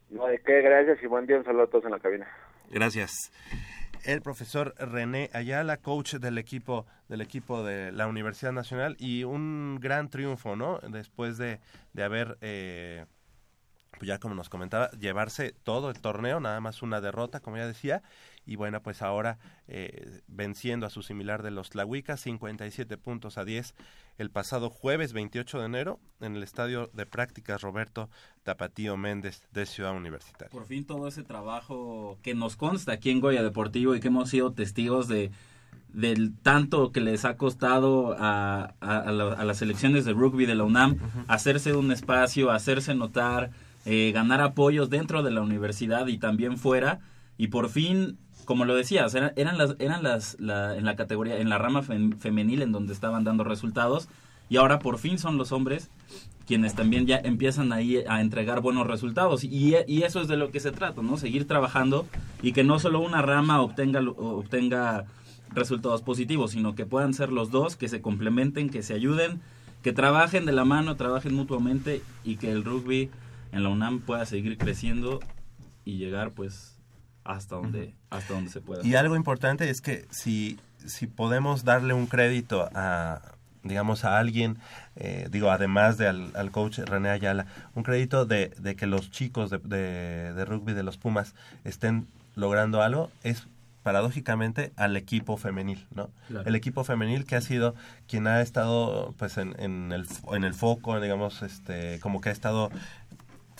No, de qué, gracias y buen día, un saludo a todos en la cabina. Gracias. El profesor René Ayala, coach del equipo del equipo de la Universidad Nacional y un gran triunfo, ¿no? Después de, de haber eh, pues ya como nos comentaba, llevarse todo el torneo, nada más una derrota, como ya decía, y bueno, pues ahora eh, venciendo a su similar de los Tlahuicas, 57 puntos a 10 el pasado jueves 28 de enero en el Estadio de Prácticas Roberto Tapatío Méndez de Ciudad Universitaria. Por fin todo ese trabajo que nos consta aquí en Goya Deportivo y que hemos sido testigos de del tanto que les ha costado a, a, a, la, a las selecciones de rugby de la UNAM uh -huh. hacerse un espacio, hacerse notar, eh, ganar apoyos dentro de la universidad y también fuera y por fin como lo decías eran, las eran las la, en la categoría en la rama fem, femenil en donde estaban dando resultados y ahora por fin son los hombres quienes también ya empiezan ahí a entregar buenos resultados. Y, y eso es de lo que se trata no seguir trabajando y que no solo una rama obtenga obtenga resultados positivos, sino que puedan ser los dos, que se complementen, que se ayuden, que trabajen de la mano, trabajen mutuamente y que el rugby en la UNAM pueda seguir creciendo y llegar pues hasta donde hasta donde se pueda. Y algo importante es que si, si podemos darle un crédito a digamos a alguien, eh, digo, además de al, al coach René Ayala, un crédito de, de que los chicos de, de, de rugby de los Pumas estén logrando algo, es paradójicamente al equipo femenil, ¿no? Claro. El equipo femenil que ha sido quien ha estado pues en, en el en el foco, digamos, este como que ha estado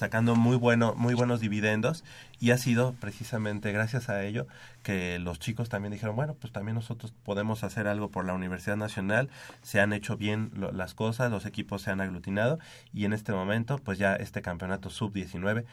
sacando muy bueno muy buenos dividendos y ha sido precisamente gracias a ello que los chicos también dijeron bueno pues también nosotros podemos hacer algo por la Universidad Nacional se han hecho bien lo- las cosas los equipos se han aglutinado y en este momento pues ya este campeonato sub 19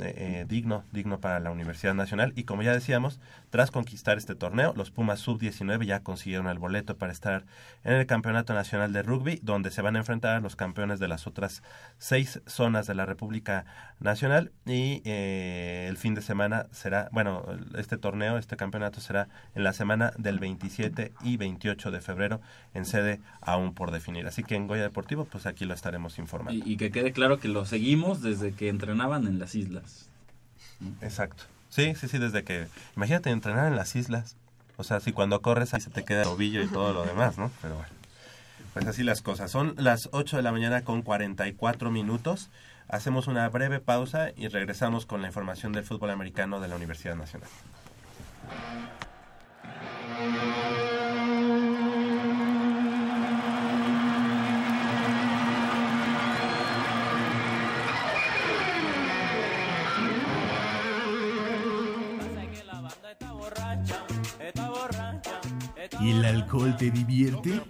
eh, digno digno para la Universidad Nacional y como ya decíamos tras conquistar este torneo los Pumas sub 19 ya consiguieron el boleto para estar en el campeonato nacional de rugby donde se van a enfrentar a los campeones de las otras seis zonas de la República Nacional y eh, el fin de semana será, bueno, este torneo, este campeonato será en la semana del 27 y 28 de febrero en sede aún por definir. Así que en Goya Deportivo, pues aquí lo estaremos informando. Y que quede claro que lo seguimos desde que entrenaban en las islas. Exacto. Sí, sí, sí, desde que... Imagínate entrenar en las islas. O sea, si cuando corres ahí se te queda el tobillo y todo lo demás, ¿no? Pero bueno. Pues así las cosas. Son las 8 de la mañana con 44 minutos. Hacemos una breve pausa y regresamos con la información del fútbol americano de la Universidad Nacional. ¿El alcohol te divierte?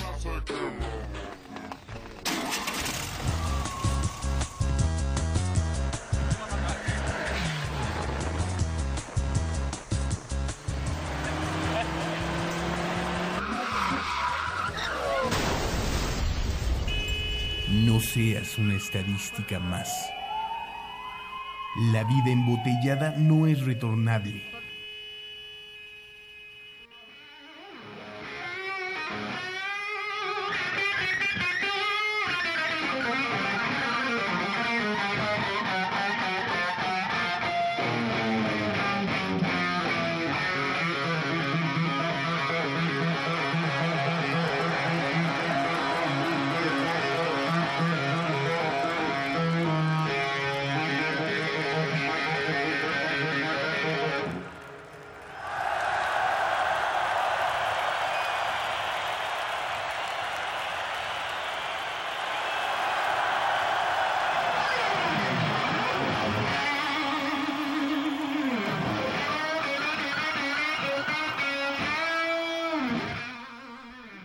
No seas una estadística más. La vida embotellada no es retornable.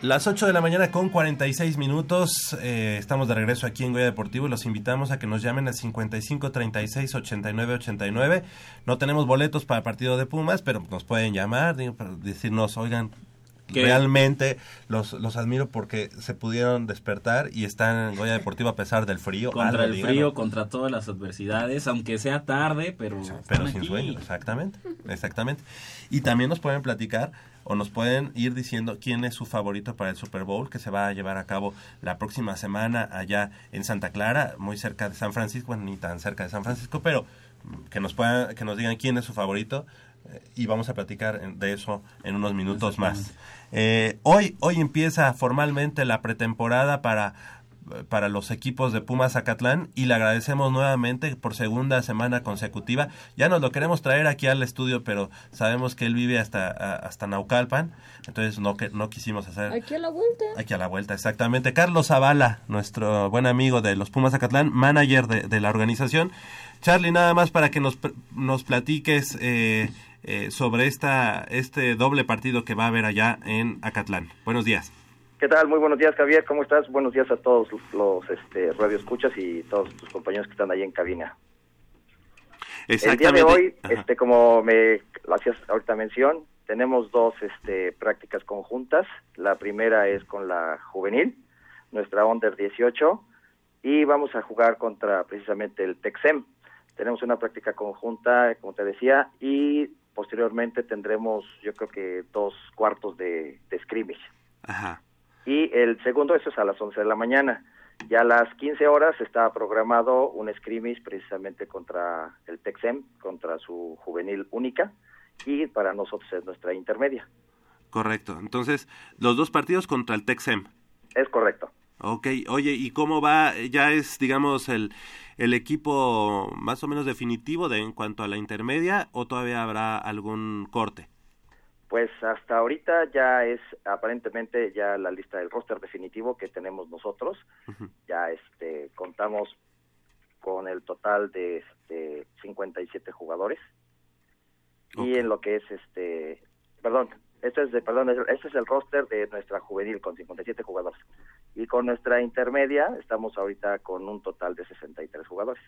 Las 8 de la mañana con 46 minutos. eh, estamos de regreso aquí en Goya Deportivo y los invitamos a que nos llamen al 55 36 89 89. No tenemos boletos para el partido de Pumas, pero nos pueden llamar, decirnos, oigan, ¿Qué? realmente los, los admiro porque se pudieron despertar y están en Goya Deportivo a pesar del frío. Contra el frío, contra todas las adversidades, aunque sea tarde, pero, pero sin aquí. sueño, exactamente, exactamente. Y también nos pueden platicar o nos pueden ir diciendo quién es su favorito para el Super Bowl que se va a llevar a cabo la próxima semana allá en Santa Clara, muy cerca de San Francisco, bueno, ni tan cerca de San Francisco, pero que nos puedan, que nos digan quién es su favorito y vamos a platicar de eso en unos minutos más. Eh, hoy, hoy empieza formalmente la pretemporada para para los equipos de Pumas Zacatlán y le agradecemos nuevamente por segunda semana consecutiva. Ya nos lo queremos traer aquí al estudio, pero sabemos que él vive hasta, a- hasta Naucalpan, entonces no, que, no quisimos hacer Aquí a la vuelta. aquí a la vuelta, exactamente. Carlos Zavala, nuestro buen amigo de los Pumas Zacatlán, manager de, de la organización. Charlie, nada más para que nos, nos platiques eh, eh, sobre esta, este doble partido que va a haber allá en Acatlán. Buenos días. ¿Qué tal? Muy buenos días, Javier. ¿Cómo estás? Buenos días a todos los este, radioescuchas y todos tus compañeros que están ahí en cabina. El día de hoy, Ajá. este, como me hacías ahorita mención, tenemos dos este, prácticas conjuntas. La primera es con la juvenil, nuestra Under 18, y vamos a jugar contra precisamente el Texem. Tenemos una práctica conjunta, como te decía, y posteriormente tendremos, yo creo que dos cuartos de, de scrimmage. Ajá. Y el segundo, eso es a las 11 de la mañana. Ya a las 15 horas está programado un scrimmage precisamente contra el Texem, contra su juvenil única, y para nosotros es nuestra intermedia. Correcto. Entonces, los dos partidos contra el Texem. Es correcto. Ok, oye, ¿y cómo va? ¿Ya es, digamos, el, el equipo más o menos definitivo de, en cuanto a la intermedia o todavía habrá algún corte? Pues hasta ahorita ya es aparentemente ya la lista del roster definitivo que tenemos nosotros. Ya este contamos con el total de este 57 jugadores. Y en lo que es este, perdón, este es perdón, este es el roster de nuestra juvenil con 57 jugadores. Y con nuestra intermedia estamos ahorita con un total de 63 jugadores.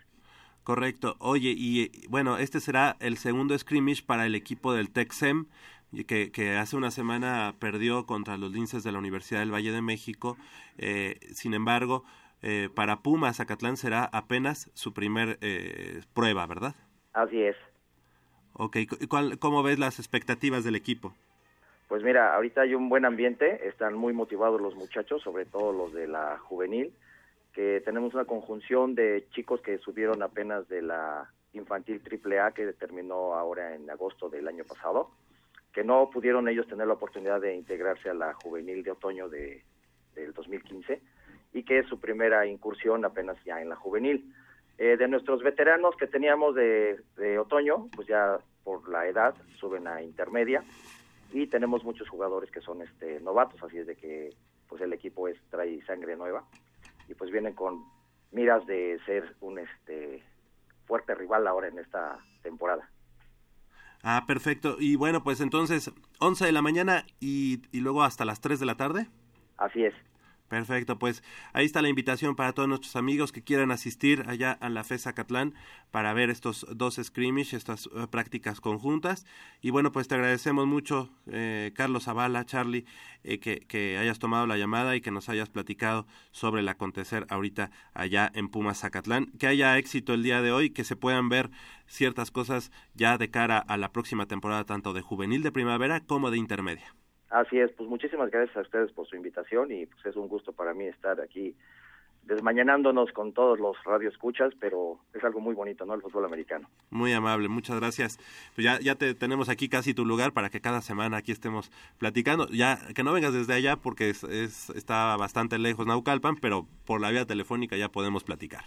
Correcto. Oye, y bueno, este será el segundo scrimmage para el equipo del Texem, y que, que hace una semana perdió contra los linces de la Universidad del Valle de México. Eh, sin embargo, eh, para Pumas, Zacatlán será apenas su primer eh, prueba, ¿verdad? Así es. Ok, ¿y cuál- ¿cómo ves las expectativas del equipo? Pues mira, ahorita hay un buen ambiente, están muy motivados los muchachos, sobre todo los de la juvenil, que tenemos una conjunción de chicos que subieron apenas de la infantil AAA que terminó ahora en agosto del año pasado, que no pudieron ellos tener la oportunidad de integrarse a la juvenil de otoño de, del 2015 y que es su primera incursión apenas ya en la juvenil. Eh, de nuestros veteranos que teníamos de, de otoño, pues ya por la edad suben a intermedia y tenemos muchos jugadores que son este novatos, así es de que pues el equipo es trae sangre nueva y pues vienen con miras de ser un este fuerte rival ahora en esta temporada. Ah, perfecto. Y bueno, pues entonces, 11 de la mañana y, y luego hasta las 3 de la tarde. Así es. Perfecto, pues ahí está la invitación para todos nuestros amigos que quieran asistir allá a la FESA Catlán para ver estos dos scrimmage, estas eh, prácticas conjuntas. Y bueno, pues te agradecemos mucho, eh, Carlos Zavala, Charlie, eh, que, que hayas tomado la llamada y que nos hayas platicado sobre el acontecer ahorita allá en Pumas Zacatlán. Que haya éxito el día de hoy, que se puedan ver ciertas cosas ya de cara a la próxima temporada, tanto de juvenil de primavera como de intermedia. Así es, pues muchísimas gracias a ustedes por su invitación y pues es un gusto para mí estar aquí desmañanándonos con todos los radioescuchas, pero es algo muy bonito, ¿no? El fútbol americano. Muy amable, muchas gracias. Pues ya, ya te tenemos aquí casi tu lugar para que cada semana aquí estemos platicando. Ya que no vengas desde allá porque es, es- está bastante lejos Naucalpan, pero por la vía telefónica ya podemos platicar.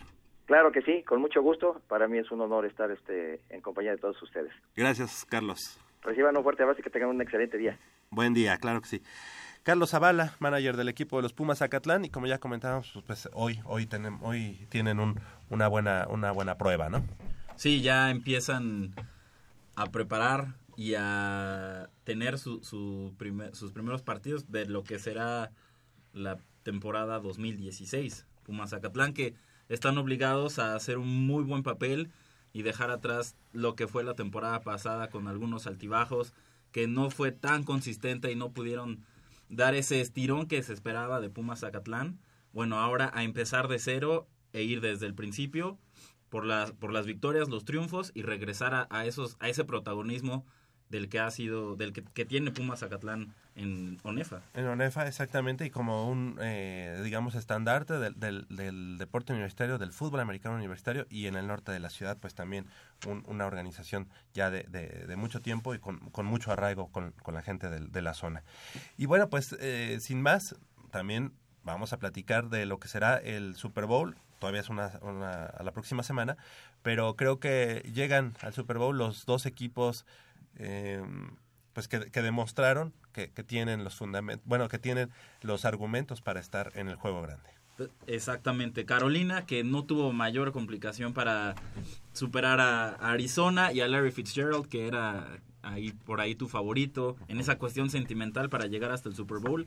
Claro que sí, con mucho gusto. Para mí es un honor estar este en compañía de todos ustedes. Gracias, Carlos. Reciban un fuerte abrazo y que tengan un excelente día. Buen día, claro que sí. Carlos Zavala, manager del equipo de los Pumas Zacatlán y como ya comentábamos, pues, pues, hoy hoy tenemos hoy tienen un, una buena una buena prueba, ¿no? Sí, ya empiezan a preparar y a tener su, su primer- sus primeros partidos de lo que será la temporada 2016. Pumas Zacatlán que están obligados a hacer un muy buen papel y dejar atrás lo que fue la temporada pasada con algunos altibajos que no fue tan consistente y no pudieron dar ese estirón que se esperaba de Pumas Zacatlán. Bueno, ahora a empezar de cero e ir desde el principio por las por las victorias, los triunfos y regresar a, a esos a ese protagonismo del que ha sido del que, que tiene Pumas Zacatlán en Onefa. En ONEFA, exactamente, y como un, eh, digamos, estandarte del, del, del deporte universitario, del fútbol americano universitario, y en el norte de la ciudad, pues también un- una organización ya de, de- de mucho tiempo y con, con mucho arraigo con, con la gente del- de, la zona. Y bueno, pues eh, sin más, también vamos a platicar de lo que será el Super Bowl, todavía es una, una- a la próxima semana, pero creo que llegan al Super Bowl los dos equipos eh, pues que, demostraron que, que tienen los fundamentos, bueno, que tienen los argumentos para estar en el juego grande. Exactamente, Carolina que no tuvo mayor complicación para superar a a Arizona y a Larry Fitzgerald que era ahí por ahí tu favorito en esa cuestión sentimental para llegar hasta el Super Bowl.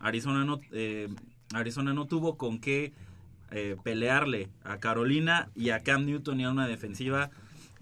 Arizona no eh, Arizona no tuvo con qué eh, pelearle a Carolina y a Cam Newton y a una defensiva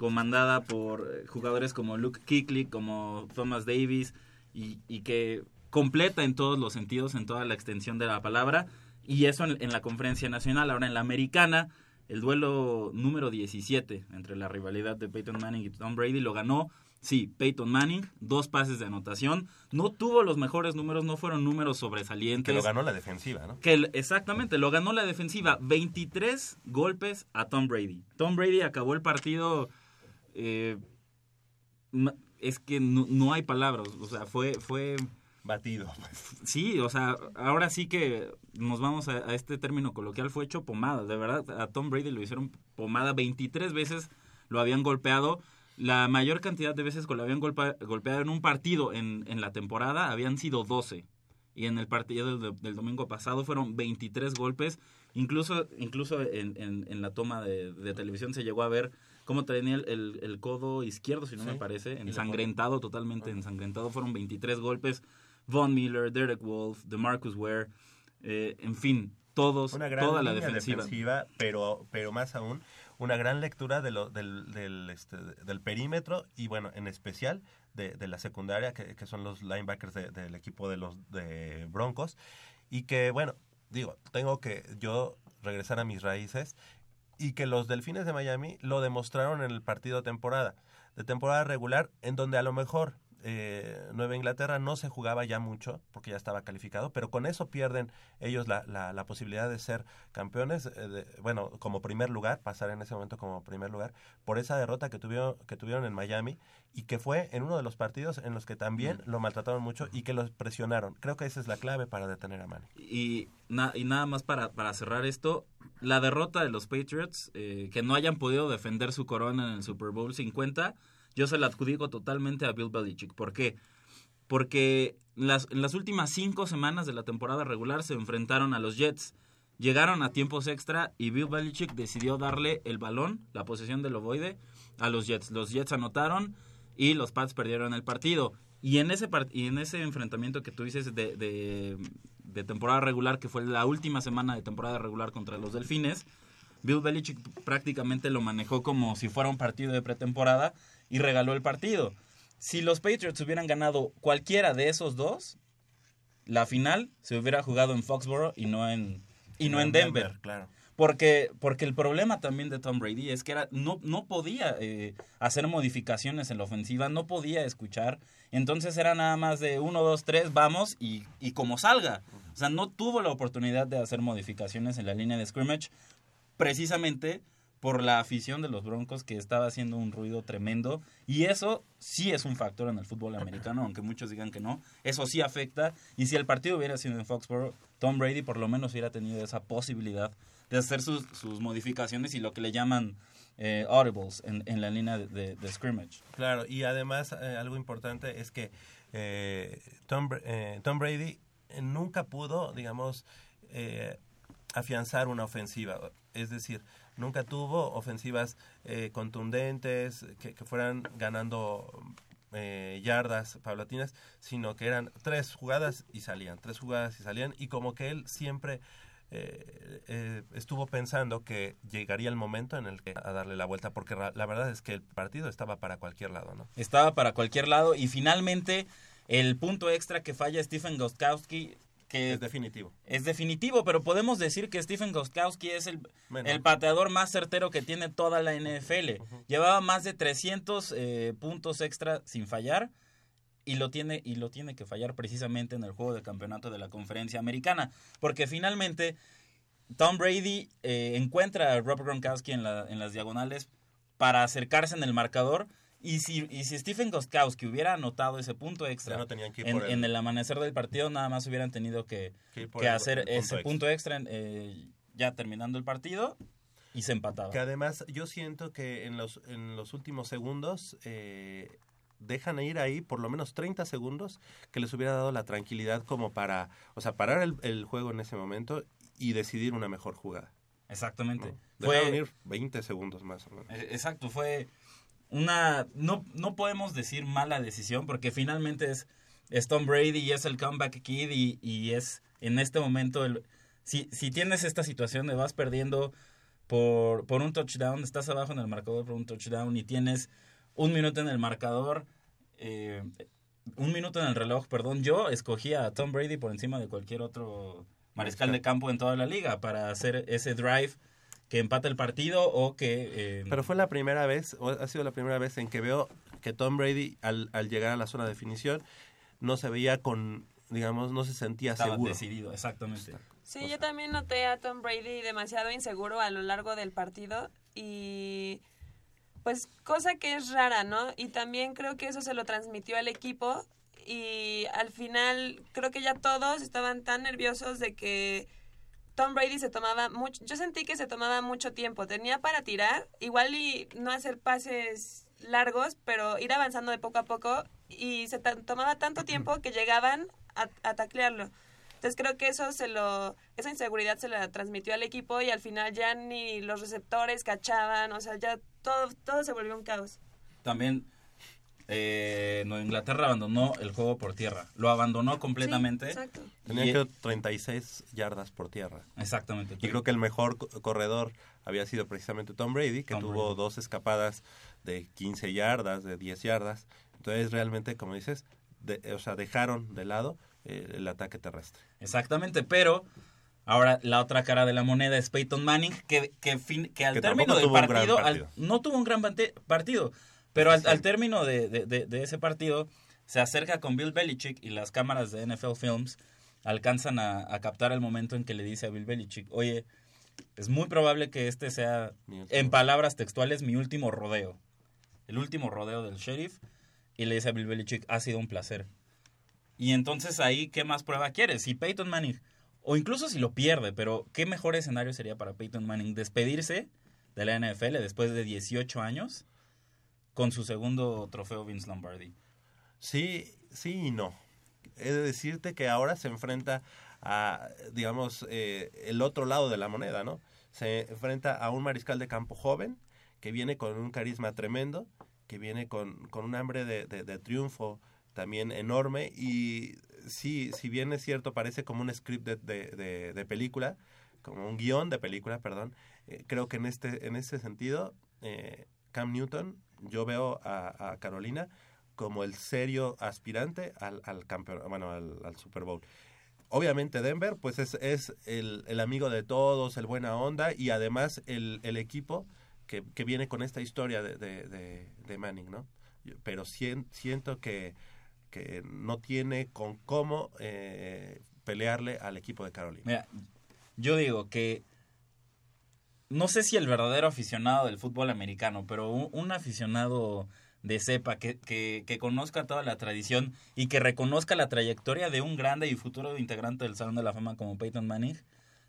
comandada por eh, jugadores como Luke Kuechly, como Thomas Davis y, y que completa en todos los sentidos, en toda la extensión de la palabra. Y eso en, en la conferencia nacional. Ahora en la americana, el duelo número 17 entre la rivalidad de Peyton Manning y Tom Brady lo ganó Sí, Peyton Manning, dos pases de anotación. No tuvo los mejores números, no fueron números sobresalientes. Que lo ganó la defensiva, ¿no? Que exactamente, lo ganó la defensiva. 23 golpes a Tom Brady. Tom Brady acabó el partido. Eh, es que no, no hay palabras. O sea, fue. fue Batido. Sí, o sea, ahora sí que nos vamos a, a este término coloquial. Fue hecho pomada. De verdad, a Tom Brady lo hicieron pomada. 23 veces lo habían golpeado. La mayor cantidad de veces que lo habían golpa- golpeado en un partido en, en la temporada habían sido 12. Y en el partido del, del domingo pasado fueron 23 golpes. Incluso, incluso en, en- en la toma de, de televisión se llegó a ver cómo tenía el, el- el codo izquierdo, si no Sí. me parece, ensangrentado, totalmente ensangrentado. Fueron 23 golpes. Von Miller, Derek Wolf, DeMarcus Ware, eh, en fin, todos, Una gran toda la defensiva. pero, pero más aún, una gran lectura de lo, del, del, este, del perímetro y, bueno, en especial de, de la secundaria, que, que son los linebackers de- del equipo de los de Broncos. Y que, bueno, digo, tengo que yo regresar a mis raíces y que los Delfines de Miami lo demostraron en el partido de temporada, de temporada regular, en donde a lo mejor eh, Nueva Inglaterra no se jugaba ya mucho, porque ya estaba calificado, pero con eso pierden ellos la, la, la posibilidad de ser campeones, eh, de- bueno, como primer lugar, pasar en ese momento como primer lugar, por esa derrota que tuvieron, que tuvieron en Miami y que fue en uno de los partidos en los que también lo maltrataron mucho y que los presionaron. Creo que esa es la clave para detener a Manny. Y, na- y nada más para, para cerrar esto, la derrota de los Patriots, eh, que no hayan podido defender su corona en el Super Bowl 50, yo se la adjudico totalmente a Bill Belichick. ¿Por qué? Porque las, en las últimas cinco semanas de la temporada regular se enfrentaron a los Jets. Llegaron a tiempos extra y Bill Belichick decidió darle el balón, la posesión del ovoide, a los Jets. Los Jets anotaron y los Pats perdieron el partido. Y en ese, part- y en ese enfrentamiento que tú dices de, de, de temporada regular, que fue la última semana de temporada regular contra los Delfines, Bill Belichick prácticamente lo manejó como si fuera un partido de pretemporada y regaló el partido. Si los Patriots hubieran ganado cualquiera de esos dos, la final se hubiera jugado en Foxborough y no en, y no en Denver. claro. Porque, porque el problema también de Tom Brady es que era, no, no podía eh, hacer modificaciones en la ofensiva, no podía escuchar. Entonces era nada más de uno, dos, tres, vamos y, y como salga. O sea, no tuvo la oportunidad de hacer modificaciones en la línea de scrimmage precisamente por la afición de los Broncos que estaba haciendo un ruido tremendo y eso sí es un factor en el fútbol americano, aunque muchos digan que no, eso sí afecta y si el partido hubiera sido en Foxborough, Tom Brady por lo menos hubiera tenido esa posibilidad de hacer sus, sus modificaciones y lo que le llaman eh, audibles en, en la línea de, scrimmage. Claro, y además eh, algo importante es que eh, Tom, Tom Brady nunca pudo, digamos, afianzar una ofensiva. Es decir, nunca tuvo ofensivas eh, contundentes que, fueran ganando eh, yardas paulatinas, sino que eran tres jugadas y salían, tres jugadas y salían, y como que él siempre eh, eh, estuvo pensando que llegaría el momento en el que a darle la vuelta, porque la verdad es que el partido estaba para cualquier lado, ¿no? Estaba para cualquier lado y finalmente el punto extra que falla Stephen Gostkowski que Es definitivo. es definitivo, pero podemos decir que Stephen Gostkowski es el, el pateador más certero que tiene toda la NFL. Llevaba más de 300 eh, puntos extra sin fallar y lo tiene y lo tiene que fallar precisamente en el juego de campeonato de la Conferencia Americana, porque finalmente Tom Brady eh, encuentra a Rob Gronkowski en, la- en las diagonales para acercarse en el marcador. Y si, y si Stephen Gostkowski hubiera anotado ese punto extra no que en, el- en el amanecer del partido, nada más hubieran tenido que, Que ir por que el- hacer el punto ese extra. punto extra eh, ya terminando el partido y se empataba. Que además yo siento que en los, en los últimos segundos eh, dejan ir ahí por lo menos 30 segundos que les hubiera dado la tranquilidad como para, o sea, parar el, el juego en ese momento y decidir una mejor jugada. Exactamente. ¿no? Fue- Dejaron ir 20 segundos más o menos. Eh, Exacto, fue una... No, no podemos decir mala decisión porque finalmente es, es Tom Brady y es el comeback kid y, y es en este momento el... Si, si tienes esta situación de vas perdiendo por, por un touchdown, estás abajo en el marcador por un touchdown y tienes un minuto en el marcador, eh, un minuto en el reloj, perdón, yo escogía a Tom Brady por encima de cualquier otro mariscal de campo en toda la liga para hacer ese drive que empata el partido o que... eh, Pero fue la primera vez, o ha sido la primera vez en que veo que Tom Brady al, al llegar a la zona de definición no se veía con, digamos, no se sentía Estaba seguro. decidido, exactamente. Sí, yo también noté a Tom Brady demasiado inseguro a lo largo del partido y pues cosa que es rara, ¿no? Y también creo que eso se lo transmitió al equipo y al final creo que ya todos estaban tan nerviosos de que Tom Brady se tomaba mucho, yo sentí que se tomaba mucho tiempo, tenía para tirar, igual y no hacer pases largos, pero ir avanzando de poco a poco y se tomaba tanto tiempo que llegaban a, a taclearlo. Entonces creo que eso se lo, esa inseguridad se la transmitió al equipo y al final ya ni los receptores cachaban, o sea, ya todo, todo se volvió un caos. También eh, Nueva Inglaterra abandonó el juego por tierra. Lo abandonó completamente. exacto. Tenía Y- que 36 yardas por tierra. Exactamente. Y creo que el mejor co- corredor había sido precisamente Tom Brady, que Tom tuvo Brady. dos escapadas de 15 yardas, de 10 yardas. Entonces, realmente, como dices, de- o sea, dejaron de lado eh, el ataque terrestre. Exactamente, pero ahora la otra cara de la moneda es Peyton Manning, que, que, fin- que al Que término del partido, al- no tuvo un gran partido, pero al, al término de, de- de- ese partido se acerca con Bill Belichick y las cámaras de NFL Films alcanzan a, a captar el momento en que le dice a Bill Belichick, oye, es muy probable que este sea, en palabras textuales, mi último rodeo. El último rodeo del sheriff. Y le dice a Bill Belichick, ha sido un placer. Y entonces ahí, ¿qué más prueba quieres? Si Peyton Manning, o incluso si lo pierde, pero ¿qué mejor escenario sería para Peyton Manning? Despedirse de la NFL después de 18 años con su segundo trofeo Vince Lombardi. Sí, sí y no. He de decirte que ahora se enfrenta a, digamos, eh, el otro lado de la moneda, ¿no? Se enfrenta a un mariscal de campo joven que viene con un carisma tremendo, que viene con, con un hambre de, de- triunfo también enorme y sí, si bien es cierto, parece como un script de, de- película, como un guion de película, perdón, eh, creo que en este, en ese sentido, eh, Cam Newton, yo veo a, Carolina como el serio aspirante al, al campeón, bueno, al, al Super Bowl. Obviamente Denver, pues es, es el, el amigo de todos, el buena onda y además el, el equipo que, que viene con esta historia de, de, Manning, ¿no? Pero sien- siento que, que no tiene con cómo eh, pelearle al equipo de Carolina. Mira, yo digo que no sé si el verdadero aficionado del fútbol americano, pero un, un aficionado de cepa que, que, que conozca toda la tradición y que reconozca la trayectoria de un grande y futuro integrante del Salón de la Fama como Peyton Manning,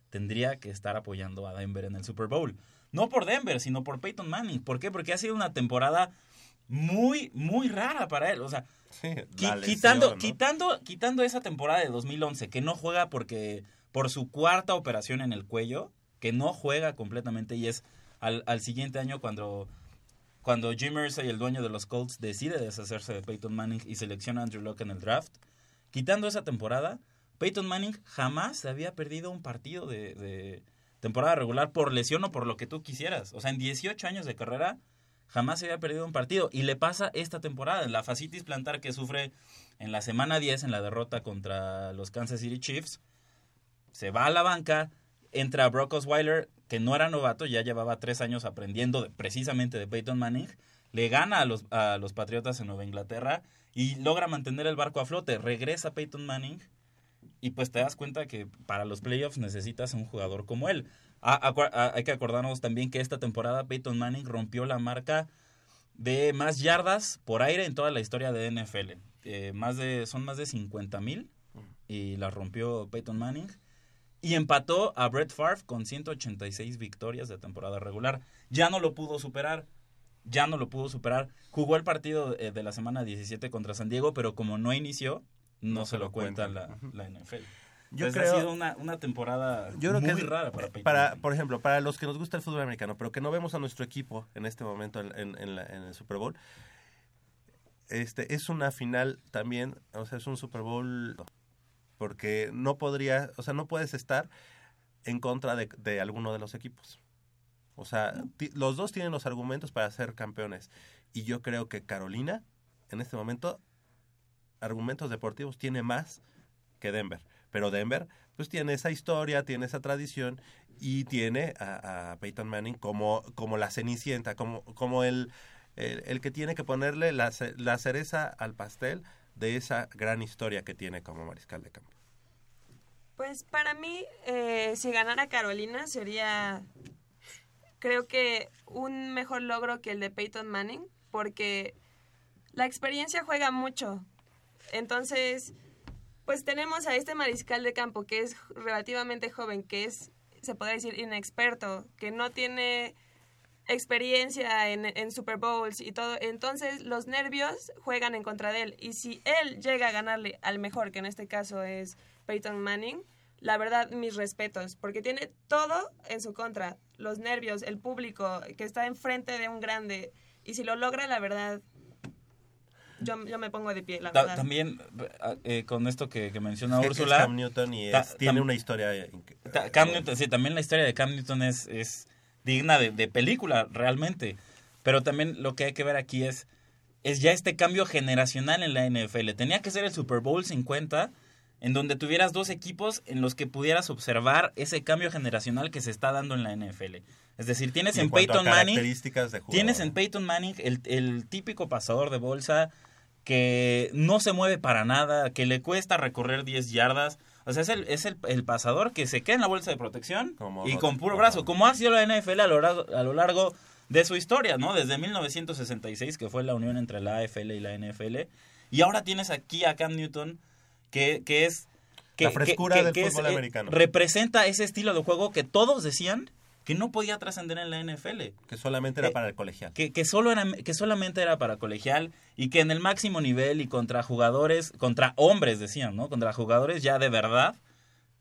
tendría que estar apoyando a Denver en el Super Bowl. No por Denver, sino por Peyton Manning. ¿Por qué? Porque ha sido una temporada muy, muy rara para él. O sea, Sí, lesión, quitando, ¿no? quitando, quitando esa temporada de 2011 que no juega porque por su cuarta operación en el cuello, que no juega completamente y es al, al siguiente año cuando, cuando Jim Irsay, el dueño de los Colts, decide deshacerse de Peyton Manning y selecciona a Andrew Locke en el draft. Quitando esa temporada, Peyton Manning jamás había perdido un partido de, de temporada regular por lesión o por lo que tú quisieras. O sea, en 18 años de carrera jamás había perdido un partido. Y le pasa esta temporada, en la fascitis plantar que sufre en la semana 10 en la derrota contra los Kansas City Chiefs. Se va a la banca, entra Brock Osweiler, que no era novato, ya llevaba tres años aprendiendo precisamente de Peyton Manning. Le gana a los, a los Patriotas en Nueva Inglaterra y logra mantener el barco a flote. Regresa Peyton Manning y pues te das cuenta que para los playoffs necesitas un jugador como él. A- acu- a- hay que acordarnos también que esta temporada Peyton Manning rompió la marca de más yardas por aire en toda la historia de NFL. Eh, más de, son más de 50 mil y la rompió Peyton Manning. Y empató a Brett Favre con 186 victorias de temporada regular. Ya no lo pudo superar. Ya no lo pudo superar. Jugó el partido eh, de la semana 17 contra San Diego, pero como no inició, no, se, lo cuenta la, la NFL. Yo Entonces, creo- ha sido una, una temporada Yo creo muy que es- rara para Peyton para, Manning. por ejemplo, para los que nos gusta el fútbol americano, pero que no vemos a nuestro equipo en este momento en, en- en la- en el Super Bowl, este es una final también, o sea, es un Super Bowl porque no podría, o sea, no puedes estar en contra de, de alguno de los equipos. O sea, ti- los dos tienen los argumentos para ser campeones. Y yo creo que Carolina, en este momento, argumentos deportivos tiene más que Denver. Pero Denver, pues tiene esa historia, tiene esa tradición y tiene a, a Peyton Manning como, como la cenicienta, como, como el, el, el que tiene que ponerle la, la cereza al pastel de esa gran historia que tiene como mariscal de campo. Pues para mí, eh, si ganara Carolina sería, creo que un mejor logro que el de Peyton Manning, porque la experiencia juega mucho. Entonces, pues tenemos a este mariscal de campo que es relativamente joven, que es, se podría decir, inexperto, que no tiene experiencia en, en Super Bowls y todo. Entonces, los nervios juegan en contra de él. Y si él llega a ganarle al mejor, que en este caso es Peyton Manning, la verdad, mis respetos, porque tiene todo en su contra. Los nervios, el público que está enfrente de un grande. Y si lo logra, la verdad, yo, yo me pongo de pie, la Ta- verdad. también eh, con esto que, que menciona Es que es Úrsula. Cam Newton y es- tiene una historia Cam Newton, sí, también la historia de Cam Newton es, es digna de, de película, realmente. Pero también lo que hay que ver aquí es, es ya este cambio generacional en la NFL. Tenía que ser el Super Bowl 50, en donde tuvieras dos equipos en los que pudieras observar ese cambio generacional que se está dando en la NFL. Es decir, tienes en Peyton Manning, tienes en Peyton Manning el, el típico pasador de bolsa que no se mueve para nada, que le cuesta recorrer 10 yardas. O sea, es el, es el, el pasador que se queda en la bolsa de protección y con puro brazo, como ha sido la NFL a lo, largo, a lo largo de su historia, ¿no? Desde 1966, que fue la unión entre la AFL y la NFL. Y ahora tienes aquí a Cam Newton, que, que es... Que, La frescura que- del que es, fútbol eh, americano. representa ese estilo de juego que todos decían que no podía trascender en la NFL. Que solamente era Eh, para el colegial. Que, que, solo era, que solamente era para colegial y que en el máximo nivel y contra jugadores, contra hombres decían, ¿no? Contra jugadores ya de verdad,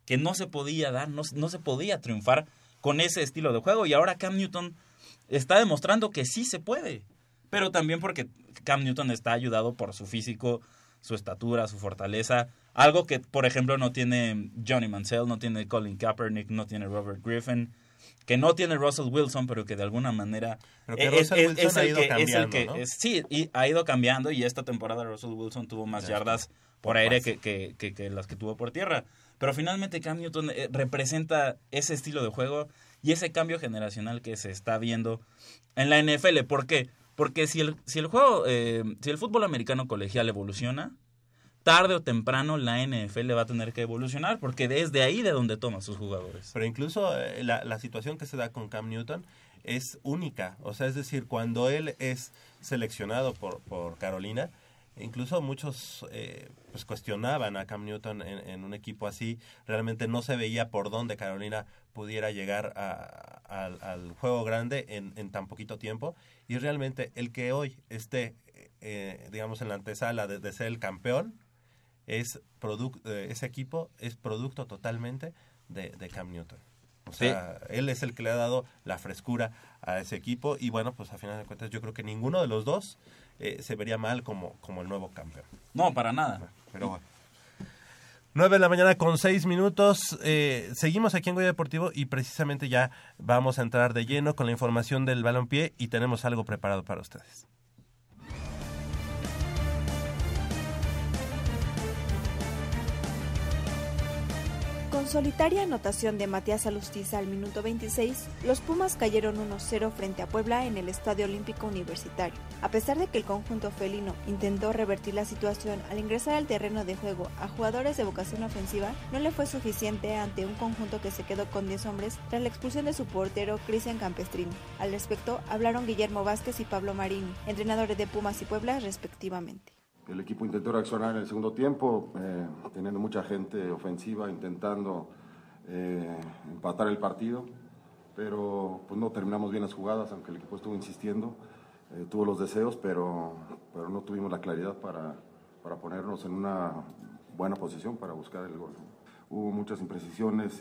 que no se podía dar, no, no se podía triunfar con ese estilo de juego. Y ahora Cam Newton está demostrando que sí se puede. Pero también porque Cam Newton está ayudado por su físico, su estatura, su fortaleza. Algo que, por ejemplo, no tiene Johnny Mansell, no tiene Colin Kaepernick, no tiene Robert Griffin, que no tiene Russell Wilson, pero que de alguna manera Pero que Russell Wilson ha el ido que- es el cambiando, que- ¿no? es- sí, y ha ido cambiando y esta temporada Russell Wilson tuvo más Ya yardas por aire que- que- que las que tuvo por tierra. Pero finalmente Cam Newton eh, representa ese estilo de juego y ese cambio generacional que se está viendo en la NFL. ¿Por qué? Porque si el, si el juego, eh, si el fútbol americano colegial evoluciona, tarde o temprano la NFL va a tener que evolucionar porque desde ahí de donde toma sus jugadores. Pero incluso eh, la, la situación que se da con Cam Newton es única. O sea, es decir, cuando él es seleccionado por, por Carolina, incluso muchos eh, pues cuestionaban a Cam Newton en, un equipo así. Realmente no se veía por dónde Carolina pudiera llegar a- al, juego grande en, tan poquito tiempo. Y realmente el que hoy esté, eh, digamos, en la antesala de ser el campeón, es produc- eh, ese equipo es producto totalmente de, de Cam Newton. O sea, él es el que le ha dado la frescura a ese equipo y bueno, pues a final de cuentas yo creo que ninguno de los dos eh, se vería mal como, como el nuevo campeón. No, para nada. Pero bueno. 9 de la mañana con 6 minutos. Eh, seguimos aquí en Goya Deportivo y precisamente ya vamos a entrar de lleno con la información del balompié y tenemos algo preparado para ustedes. Con solitaria anotación de Matías Alustiza al minuto 26, los Pumas cayeron 1-0 frente a Puebla en el Estadio Olímpico Universitario. A pesar de que el conjunto felino intentó revertir la situación al ingresar al terreno de juego a jugadores de vocación ofensiva, no le fue suficiente ante un conjunto que se quedó con 10 hombres tras la expulsión de su portero Cristian Campestrini. Al respecto, hablaron Guillermo Vázquez y Pablo Marini, entrenadores de Pumas y Puebla respectivamente. El equipo intentó reaccionar en el segundo tiempo, eh, teniendo mucha gente ofensiva, intentando eh, empatar el partido, pero pues no terminamos bien las jugadas, aunque el equipo estuvo insistiendo, eh, tuvo los deseos, pero, pero no tuvimos la claridad para, para ponernos en una buena posición para buscar el gol. Hubo muchas imprecisiones,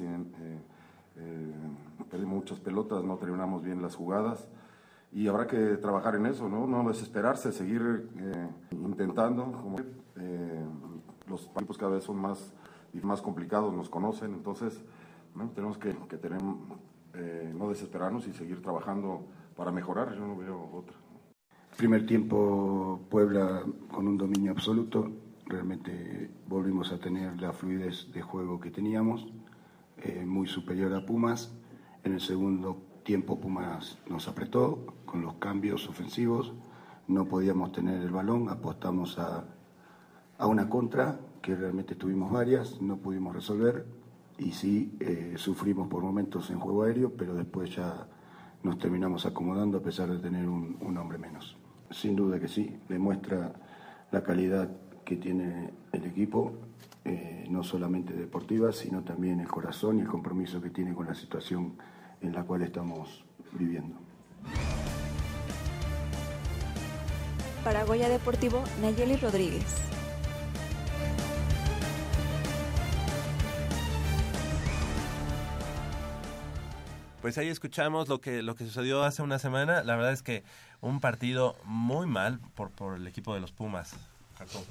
perdimos muchas pelotas, no terminamos bien las jugadas y habrá que trabajar en eso, no, no desesperarse, seguir eh, intentando. Como, eh, los equipos cada vez son más, más complicados, nos conocen, entonces tenemos que, que tener, eh, no desesperarnos y seguir trabajando para mejorar, yo no veo otra. Primer tiempo Puebla con un dominio absoluto, realmente volvimos a tener la fluidez de juego que teníamos, eh, muy superior a Pumas. En el segundo tiempo Pumas nos apretó con los cambios ofensivos, no podíamos tener el balón, apostamos a, a una contra, que realmente tuvimos varias, no pudimos resolver y sí eh, sufrimos por momentos en juego aéreo, pero después ya nos terminamos acomodando a pesar de tener un, hombre menos. Sin duda que sí, demuestra la calidad que tiene el equipo, eh, no solamente deportiva, sino también el corazón y el compromiso que tiene con la situación en la cual estamos viviendo. Para Goya Deportivo, Nayeli Rodríguez. Pues ahí escuchamos lo que lo que sucedió hace una semana. La verdad es que un partido muy mal por, por el equipo de los Pumas. Jacob.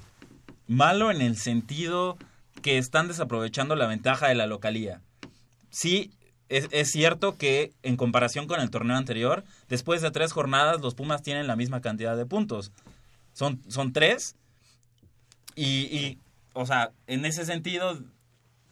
Malo en el sentido que están desaprovechando la ventaja de la localía. Sí, es, cierto que en comparación con el torneo anterior, después de tres jornadas los Pumas tienen la misma cantidad de puntos. Son, son tres. Y, y, o sea, en ese sentido,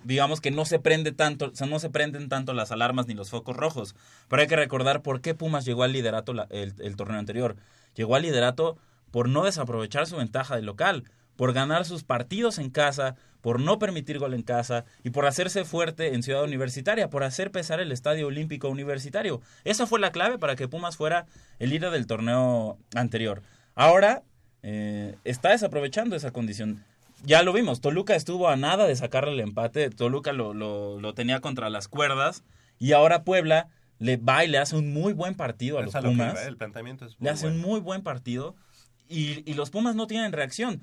digamos que no se prende tanto, o sea, no se prenden tanto las alarmas ni los focos rojos. Pero hay que recordar por qué Pumas llegó al liderato el, el torneo anterior. Llegó al liderato por no desaprovechar su ventaja de local, por ganar sus partidos en casa, por no permitir gol en casa y por hacerse fuerte en Ciudad Universitaria, por hacer pesar el Estadio Olímpico Universitario. Esa fue la clave para que Pumas fuera el líder del torneo anterior. Ahora eh, está desaprovechando esa condición. Ya lo vimos, Toluca estuvo a nada de sacarle el empate, Toluca lo, lo, lo tenía contra las cuerdas y ahora Puebla le va y le hace un muy buen partido a los Pumas. iba, el planteamiento es Le hace bueno. un muy buen partido y, y los Pumas no tienen reacción.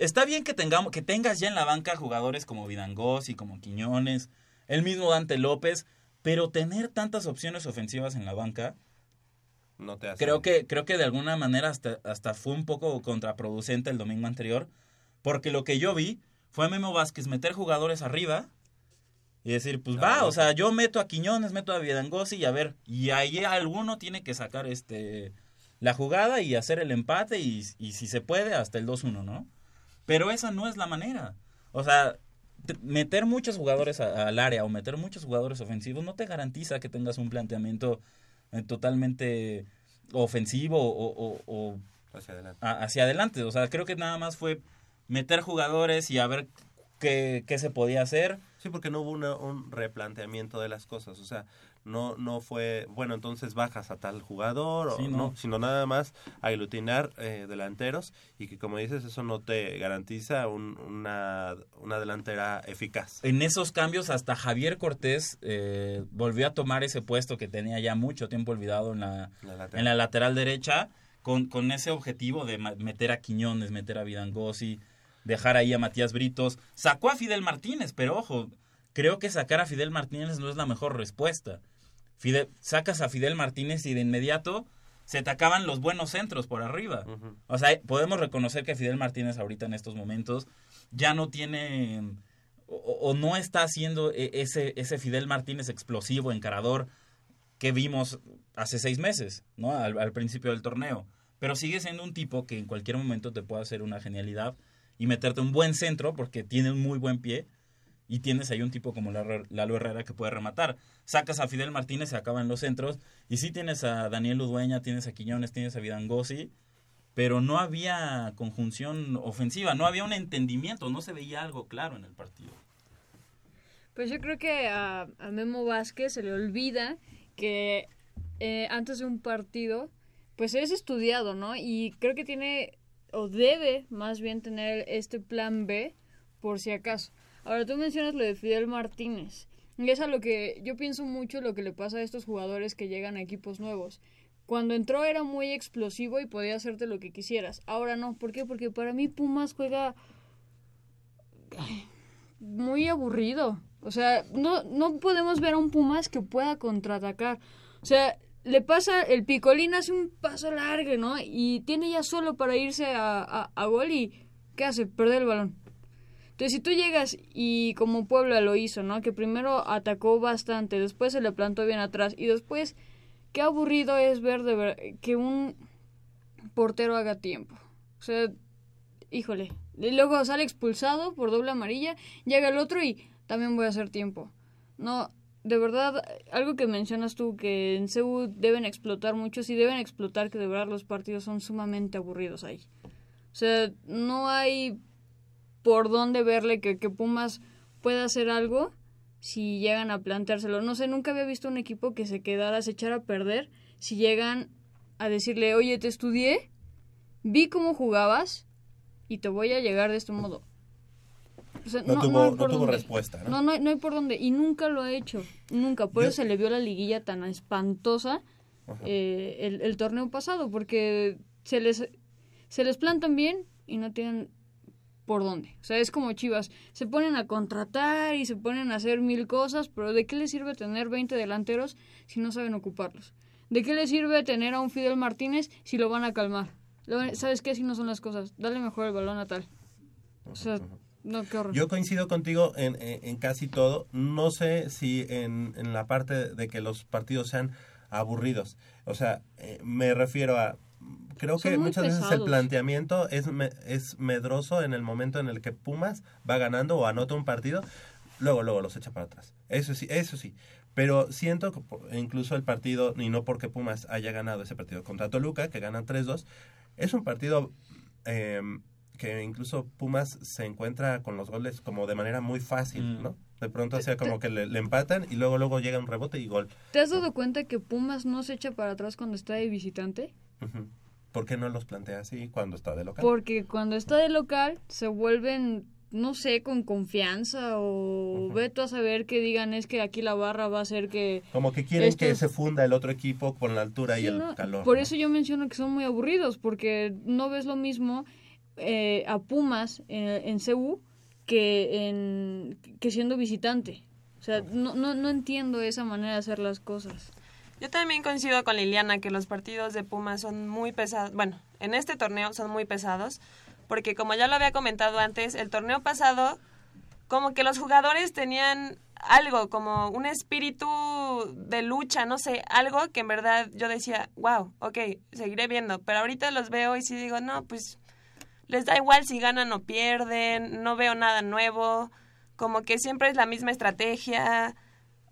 Está bien que tengamos que tengas ya en la banca jugadores como Vidangos y como Quiñones, el mismo Dante López, pero tener tantas opciones ofensivas en la banca, No te hace creo que creo que de alguna manera hasta, hasta fue un poco contraproducente el domingo anterior, porque lo que yo vi fue a Memo Vázquez meter jugadores arriba y decir, pues va, o sea, yo meto a Quiñones, meto a Vidangosi y a ver, y ahí alguno tiene que sacar este la jugada y hacer el empate y, y si se puede hasta el 2-1, ¿no? Pero esa no es la manera. O sea, te- meter muchos jugadores al área o meter muchos jugadores ofensivos no te garantiza que tengas un planteamiento eh, totalmente ofensivo o, o- o Hacia adelante. hacia adelante. O sea, creo que nada más fue meter jugadores y a ver qué, qué se podía hacer. Sí, porque no hubo una- un replanteamiento de las cosas. O sea, no no fue, bueno, entonces bajas a tal jugador, o no. no. sino nada más aglutinar eh, delanteros y que, como dices, eso no te garantiza un- una, una delantera eficaz. En esos cambios hasta Javier Cortés eh, volvió a tomar ese puesto que tenía ya mucho tiempo olvidado en la, en la lateral derecha con, con ese objetivo de meter a Quiñones, meter a Vidangosi, dejar ahí a Matías Britos. Sacó a Fidel Martínez, pero ojo, creo que sacar a Fidel Martínez no es la mejor respuesta. Fidel, sacas a Fidel Martínez y de inmediato se te acaban los buenos centros por arriba. O sea, podemos reconocer que Fidel Martínez ahorita en estos momentos ya no tiene o, o no está haciendo e- ese, ese Fidel Martínez explosivo, encarador, que vimos hace seis meses, ¿no? Al, al principio del torneo. Pero sigue siendo un tipo que en cualquier momento te puede hacer una genialidad y meterte un buen centro porque tiene un muy buen pie y tienes ahí un tipo como Lalo Herrera que puede rematar. Sacas a Fidel Martínez, se acaban los centros y sí tienes a Daniel Udueña, tienes a Quiñones, tienes a Vidangosi, pero no había conjunción ofensiva, no había un entendimiento, no se veía algo claro en el partido. Pues yo creo que a, a Memo Vázquez se le olvida que eh, antes de un partido, pues es estudiado, ¿no? Y creo que tiene, o debe más bien tener este plan B por si acaso. Ahora tú mencionas lo de Fidel Martínez. Y es a lo que yo pienso mucho lo que le pasa a estos jugadores que llegan a equipos nuevos. Cuando entró era muy explosivo y podía hacerte lo que quisieras. Ahora no. ¿Por qué? Porque para mí Pumas juega muy aburrido. O sea, no, no podemos ver a un Pumas que pueda contraatacar. O sea, le pasa, el Picolín hace un paso largo, ¿no? Y tiene ya solo para irse a, a, a gol y ¿qué hace? Perder el balón. Entonces, si tú llegas y como Puebla lo hizo, ¿no? Que primero atacó bastante, después se le plantó bien atrás y después, qué aburrido es ver de ver que un portero haga tiempo. O sea, híjole. Y luego sale expulsado por doble amarilla, llega el otro y también voy a hacer tiempo. No, de verdad, algo que mencionas tú, que en CEU deben explotar mucho, sí deben explotar que de verdad los partidos son sumamente aburridos ahí. O sea, no hay por dónde verle que, que Pumas pueda hacer algo si llegan a planteárselo. No sé, nunca había visto un equipo que se quedara, se echara a perder si llegan a decirle, oye, te estudié, vi cómo jugabas y te voy a llegar de este modo. O sea, No tuvo- no tuvo dónde. respuesta, ¿no? No, no, hay- no hay por dónde. Y nunca lo ha hecho. Nunca. Por Yo- eso se le vio la liguilla tan espantosa eh, el, el torneo pasado. Porque se les, se les plantan bien y no tienen por dónde. O sea, es como Chivas. Se ponen a contratar y se ponen a hacer mil cosas, pero ¿de qué les sirve tener 20 delanteros si no saben ocuparlos? ¿De qué les sirve tener a un Fidel Martínez si lo van a calmar? ¿Sabes qué? Si no son las cosas. Dale mejor el balón a tal. O sea, no, qué horror. Yo coincido contigo en, en- en casi todo. No sé si en, en la parte de que los partidos sean aburridos. O sea, eh, me refiero a... Creo Son que muchas veces el planteamiento es, me- es medroso en el momento en el que Pumas va ganando o anota un partido, luego, luego los echa para atrás. Eso sí, eso sí. Pero siento que incluso el partido, y no porque Pumas haya ganado ese partido contra Toluca, que ganan 3-2, es un partido eh, que incluso Pumas se encuentra con los goles como de manera muy fácil, ¿no? De pronto, o sea, como que le, le empatan y luego luego llega un rebote y gol. ¿Te has dado cuenta que Pumas no se echa para atrás cuando está de visitante? ¿Por qué no los plantea así cuando está de local? Porque cuando está de local se vuelven, no sé, con confianza o veto a saber que digan es que aquí la barra va a hacer que... Como que quieren que se funda el otro equipo con la altura y Sí, el ¿no? calor. Por ¿no? eso yo menciono que son muy aburridos, porque no ves lo mismo eh, a Pumas en, en CU que, en, que siendo visitante. O sea, no, no, no entiendo esa manera de hacer las cosas. Yo también coincido con Liliana que los partidos de Pumas son muy pesados. Bueno, en este torneo son muy pesados, porque como ya lo había comentado antes, el torneo pasado, como que los jugadores tenían algo, como un espíritu de lucha, no sé, algo que en verdad yo decía, wow, ok, seguiré viendo. Pero ahorita los veo y sí digo, no, pues les da igual si ganan o pierden, no veo nada nuevo, como que siempre es la misma estrategia.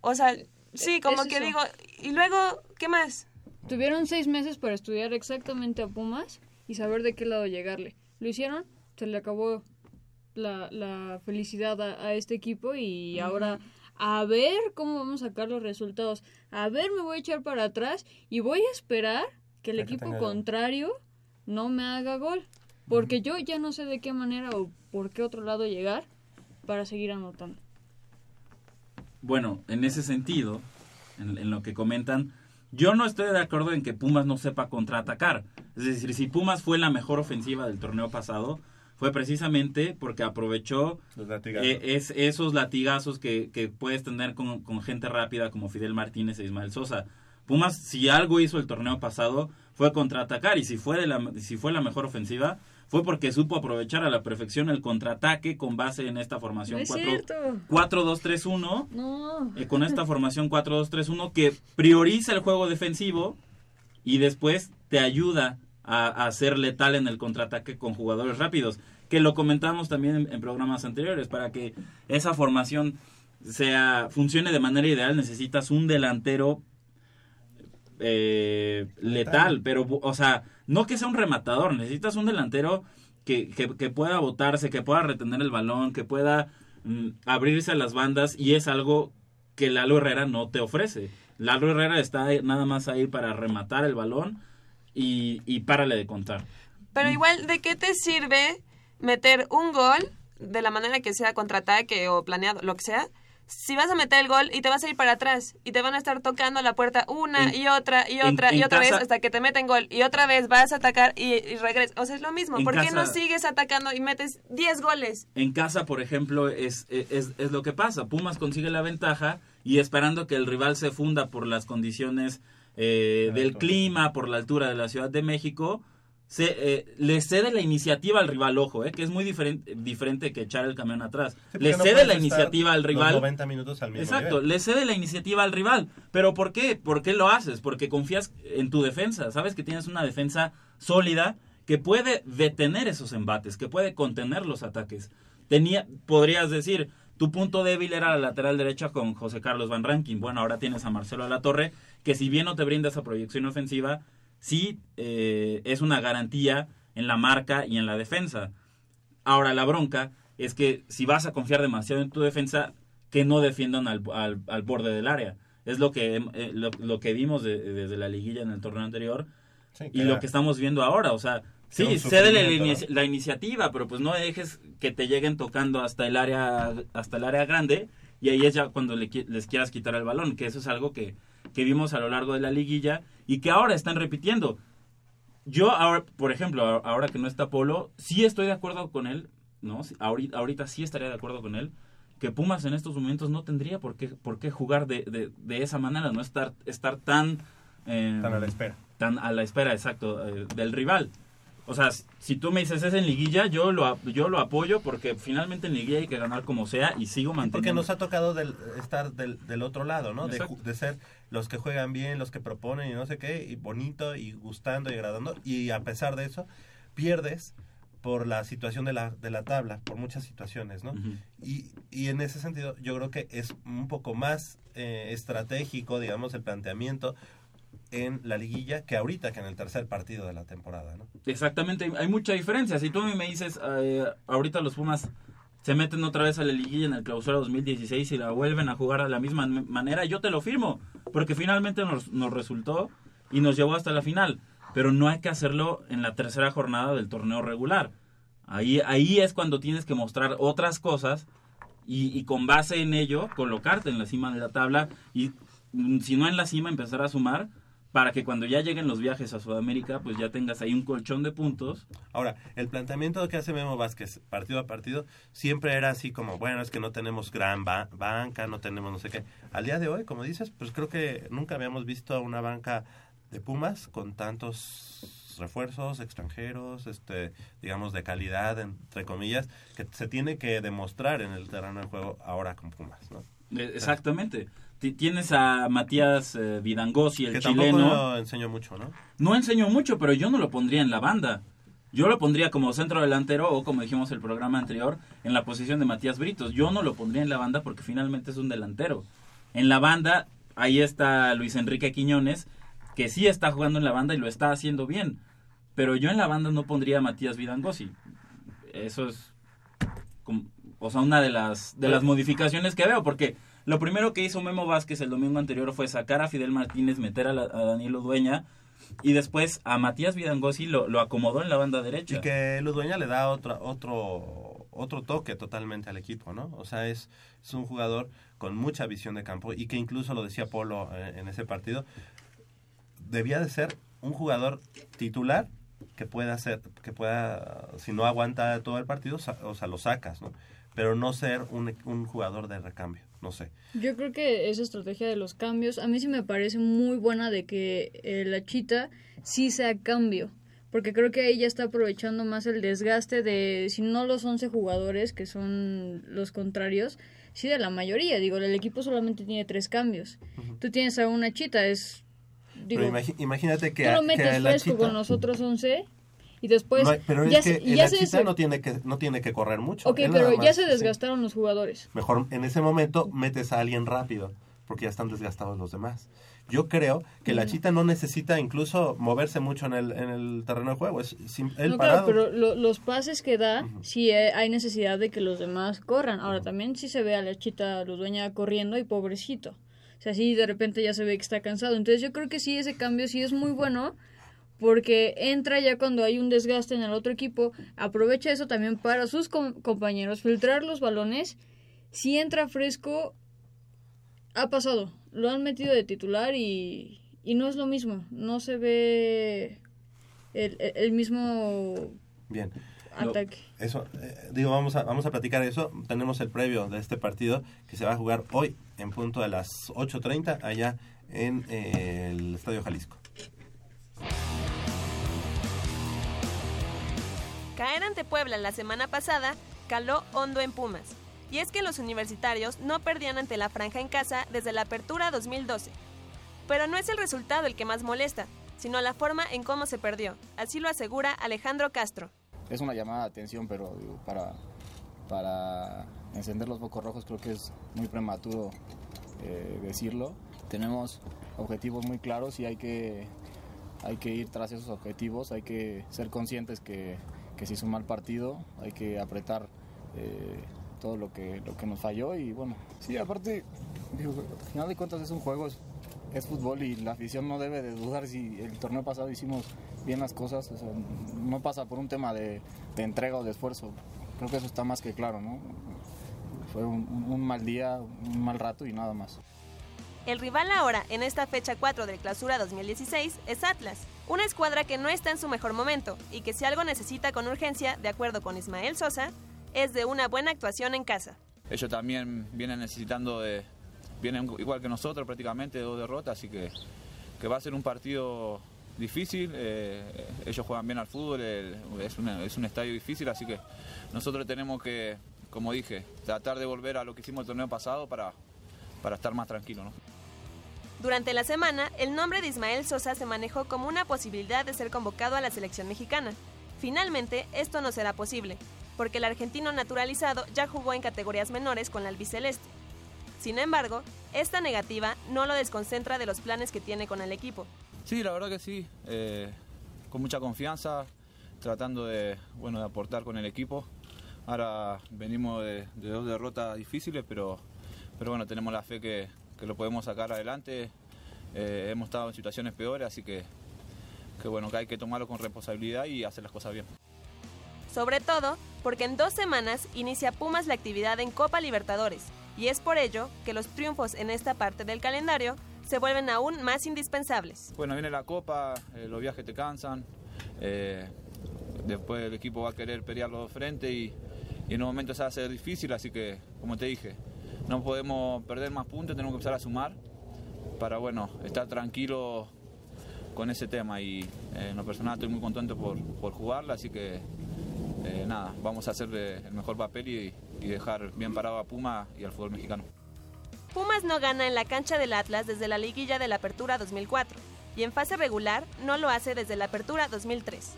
O sea, sí, como Es que eso. digo, y luego, ¿qué más? Tuvieron seis meses para estudiar exactamente a Pumas y saber de qué lado llegarle. Lo hicieron, se le acabó la, la felicidad a, a este equipo y ahora a ver cómo vamos a sacar los resultados. A ver, me voy a echar para atrás y voy a esperar que el equipo contrario no me haga gol. Porque yo ya no sé de qué manera o por qué otro lado llegar para seguir anotando. Bueno, en ese sentido, en, en lo que comentan, yo no estoy de acuerdo en que Pumas no sepa contraatacar. Es decir, si Pumas fue la mejor ofensiva del torneo pasado, fue precisamente porque aprovechó eh, es, esos latigazos que, que puedes tener con, con gente rápida como Fidel Martínez e Ismael Sosa. Pumas, si algo hizo el torneo pasado, fue contraatacar. Y si fue, de la, si fue la mejor ofensiva, fue porque supo aprovechar a la perfección el contraataque con base en esta formación No es 4 cierto. 4-2-3-1 No. eh, con esta formación 4-2-3-1 que prioriza el juego defensivo y después te ayuda a, a ser letal en el contraataque con jugadores rápidos. Que lo comentamos también en, en programas anteriores. Para que esa formación sea funcione de manera ideal necesitas un delantero eh, letal, pero, o sea, no que sea un rematador, necesitas un delantero que, que, que pueda botarse, que pueda retener el balón, que pueda mm, abrirse a las bandas y es algo que Lalo Herrera no te ofrece. Lalo Herrera está nada más ahí para rematar el balón y, y párale de contar. Pero igual, ¿de qué te sirve meter un gol de la manera que sea contraataque o planeado, lo que sea? Si vas a meter el gol y te vas a ir para atrás y te van a estar tocando la puerta una En- y otra y en- otra y en otra vez hasta que te meten gol y otra vez vas a atacar y, y regresas. O sea, es lo mismo. ¿Por qué no sigues atacando y metes 10 goles? En casa, por ejemplo, es, es, es lo que pasa. Pumas consigue la ventaja y esperando que el rival se funda por las condiciones eh, del clima, por la altura de la Ciudad de México, se, eh, le cede la iniciativa al rival, ojo, eh, que es muy diferente, diferente que echar el camión atrás. Sí, le no cede la iniciativa al los rival. 90 minutos al mismo Exacto, nivel. le cede la iniciativa al rival. ¿Pero por qué? ¿Por qué lo haces? Porque confías en tu defensa. Sabes que tienes una defensa sólida que puede detener esos embates, que puede contener los ataques. Tenía, podrías decir, Tu punto débil era la lateral derecha con José Carlos Van Rankin. Bueno, ahora tienes a Marcelo Alatorre, que si bien no te brinda esa proyección ofensiva, sí eh, es una garantía en la marca y en la defensa. Ahora, la bronca es que si vas a confiar demasiado en tu defensa, que no defiendan al, al- al borde del área. Es lo que, eh, lo, lo que vimos de- desde la liguilla en el torneo anterior y lo que estamos viendo ahora. O sea, sí, cede la, sufrimiento, inici- la iniciativa, pero pues no dejes que te lleguen tocando hasta el área, hasta el área grande y ahí es ya cuando le les quieras quitar el balón, que eso es algo que, que vimos a lo largo de la liguilla y que ahora están repitiendo. Yo ahora, por ejemplo, ahora que no está Polo, sí estoy de acuerdo con él, ¿no? Ahorita, ahorita sí estaría de acuerdo con él, que Pumas en estos momentos no tendría por qué, por qué jugar de, de, de esa manera, no estar, estar tan... eh, Tan a la espera. Tan a la espera, exacto, eh, del rival. O sea, si tú me dices es en liguilla, yo lo, yo lo apoyo porque finalmente en liguilla hay que ganar como sea y sigo Porque manteniendo. nos ha tocado del- estar del, del otro lado, ¿no? De, de ser los que juegan bien, los que proponen y no sé qué, y bonito, y gustando y agradando. Y a pesar de eso, pierdes por la situación de la, de la tabla, por muchas situaciones, ¿no? y, y en ese sentido, yo creo que es un poco más eh, estratégico, digamos, el planteamiento en la liguilla que ahorita, que en el tercer partido de la temporada, ¿no? Exactamente, hay- hay mucha diferencia. Si tú a mí me dices, eh, ahorita los Pumas se meten otra vez a la liguilla en el clausura 2016 y la vuelven a jugar de la misma manera, yo te lo firmo, porque finalmente nos, nos resultó y nos llevó hasta la final. Pero no hay que hacerlo en la tercera jornada del torneo regular. Ahí, ahí es cuando tienes que mostrar otras cosas y, y con base en ello colocarte en la cima de la tabla y mm, si no en la cima empezar a sumar para que cuando ya lleguen los viajes a Sudamérica pues ya tengas ahí un colchón de puntos Ahora, el planteamiento que hace Memo Vázquez partido a partido siempre era así como, bueno, es que no tenemos gran ba- banca, no tenemos no sé qué. Al día de hoy, como dices, pues creo que nunca habíamos visto una banca de Pumas con tantos refuerzos extranjeros, este, digamos de calidad entre comillas, que se tiene que demostrar en el terreno de juego ahora con Pumas, ¿no? Eh, exactamente tienes a Matías eh, Vidangosi el Que chileno. tampoco enseñó mucho, ¿no? no enseñó mucho pero yo no lo pondría en la banda. Yo lo pondría como centro delantero o como dijimos el programa anterior en la posición de Matías Britos. Yo no lo pondría en la banda porque finalmente es un delantero. En la banda ahí está Luis Enrique Quiñones que sí está jugando en la banda y lo está haciendo bien. Pero yo en la banda no pondría a Matías Vidangosi. Eso es como- o sea una de las de las modificaciones que veo porque lo primero que hizo Memo Vázquez el domingo anterior fue sacar a Fidel Martínez meter a, la- a y después a Matías Vidangosi lo, lo acomodó en la banda derecha Y que Ludueña le da otra, otro, otro toque totalmente al equipo, ¿no? O sea, es, es un jugador con mucha visión de campo y que incluso lo decía Polo eh, en ese partido, debía de ser un jugador titular que pueda hacer, que pueda, si no aguanta todo el partido, o sea, lo sacas, ¿no? Pero no ser un, un jugador de recambio, no sé. Yo creo que esa estrategia de los cambios, a mí sí me parece muy buena de que eh, la chita sí sea cambio. Porque creo que ella está aprovechando más el desgaste de, si no los 11 jugadores, que son los contrarios, sí de la mayoría. Digo, el equipo solamente tiene tres cambios. Tú tienes a una chita, es... Digo, Pero imagínate que, tú lo que metes a la fresco chita- con los otros 11 y después... no pero ya es que el ya se des- no tiene que no tiene que correr mucho. Ok, pero ya se sí. desgastaron los jugadores. Mejor en ese momento metes a alguien rápido, porque ya están desgastados los demás. Yo creo que la chita no necesita incluso moverse mucho en el, en el terreno de juego. Es él no, parado. claro, pero lo- los pases que da, sí eh, hay necesidad de que los demás corran. Ahora, también sí se ve a la chita Ludueña corriendo y pobrecito. O sea, sí, de repente ya se ve que está cansado. Entonces, yo creo que sí, ese cambio sí es muy bueno porque entra ya cuando hay un desgaste en el otro equipo, aprovecha eso también para sus com- compañeros, filtrar los balones. Si entra fresco, ha pasado. Lo han metido de titular y, y no es lo mismo. No se ve el, el- el mismo Bien. ataque. Eso, eh, digo, vamos a, vamos a platicar eso. Tenemos el previo de este partido que se va a jugar hoy en punto de las 8.30 allá en eh, el Estadio Jalisco. Caer ante Puebla la semana pasada caló hondo en Pumas. Y es que los universitarios no perdían ante la franja en casa desde la apertura 2012. Pero no es el resultado el que más molesta, sino la forma en cómo se perdió. Así lo asegura Alejandro Castro. es una llamada de atención, pero para, para encender los focos rojos creo que es muy prematuro eh, decirlo. Tenemos objetivos muy claros y hay que, hay que ir tras esos objetivos, hay que ser conscientes que, que se hizo un mal partido, hay que apretar eh, todo lo que, lo que nos falló y bueno, sí, aparte, al final de cuentas es un juego, es, fútbol y la afición no debe de dudar si el torneo pasado hicimos bien las cosas, no pasa por un tema de, de entrega o de esfuerzo, creo que eso está más que claro, ¿no? Fue un, mal día, un mal rato y nada más. El rival ahora, en esta fecha 4 del Clausura 2016, es Atlas, una escuadra que no está en su mejor momento y que si algo necesita con urgencia, de acuerdo con Ismael Sosa, es de una buena actuación en casa. Ellos también vienen necesitando de, vienen igual que nosotros prácticamente, dos derrotas, así que, que va a ser un partido difícil, eh, ellos juegan bien al fútbol, es, es un estadio difícil, así que nosotros tenemos que, como dije, tratar de volver a lo que hicimos el torneo pasado para, para estar más tranquilos. Durante la semana, el nombre de Ismael Sosa se manejó como una posibilidad de ser convocado a la selección mexicana. Finalmente, esto no será posible, porque el argentino naturalizado ya jugó en categorías menores con la albiceleste. Sin embargo, esta negativa no lo desconcentra de los planes que tiene con el equipo. Sí, la verdad que sí, eh, con mucha confianza, tratando de, bueno, de aportar con el equipo. Ahora venimos de, de dos derrotas difíciles, pero, pero bueno, tenemos la fe que, que lo podemos sacar adelante. Eh, hemos estado en situaciones peores, así que, que bueno, que hay que tomarlo con responsabilidad y hacer las cosas bien. Sobre todo porque en dos semanas inicia Pumas la actividad en Copa Libertadores, y es por ello que los triunfos en esta parte del calendario se vuelven aún más indispensables. Bueno, viene la copa, eh, los viajes te cansan, eh, después el equipo va a querer pelear los dos frentes y, y en un momento se va a hacer difícil, así que, como te dije, no podemos perder más puntos, tenemos que empezar a sumar para, bueno, estar tranquilo con ese tema y eh, en lo personal estoy muy contento por, por jugarla, así que eh, nada, vamos a hacer el mejor papel y, y dejar bien parado a Puma y al fútbol mexicano. Pumas no gana en la cancha del Atlas desde la liguilla de la Apertura 2004 y en fase regular no lo hace desde la Apertura 2003.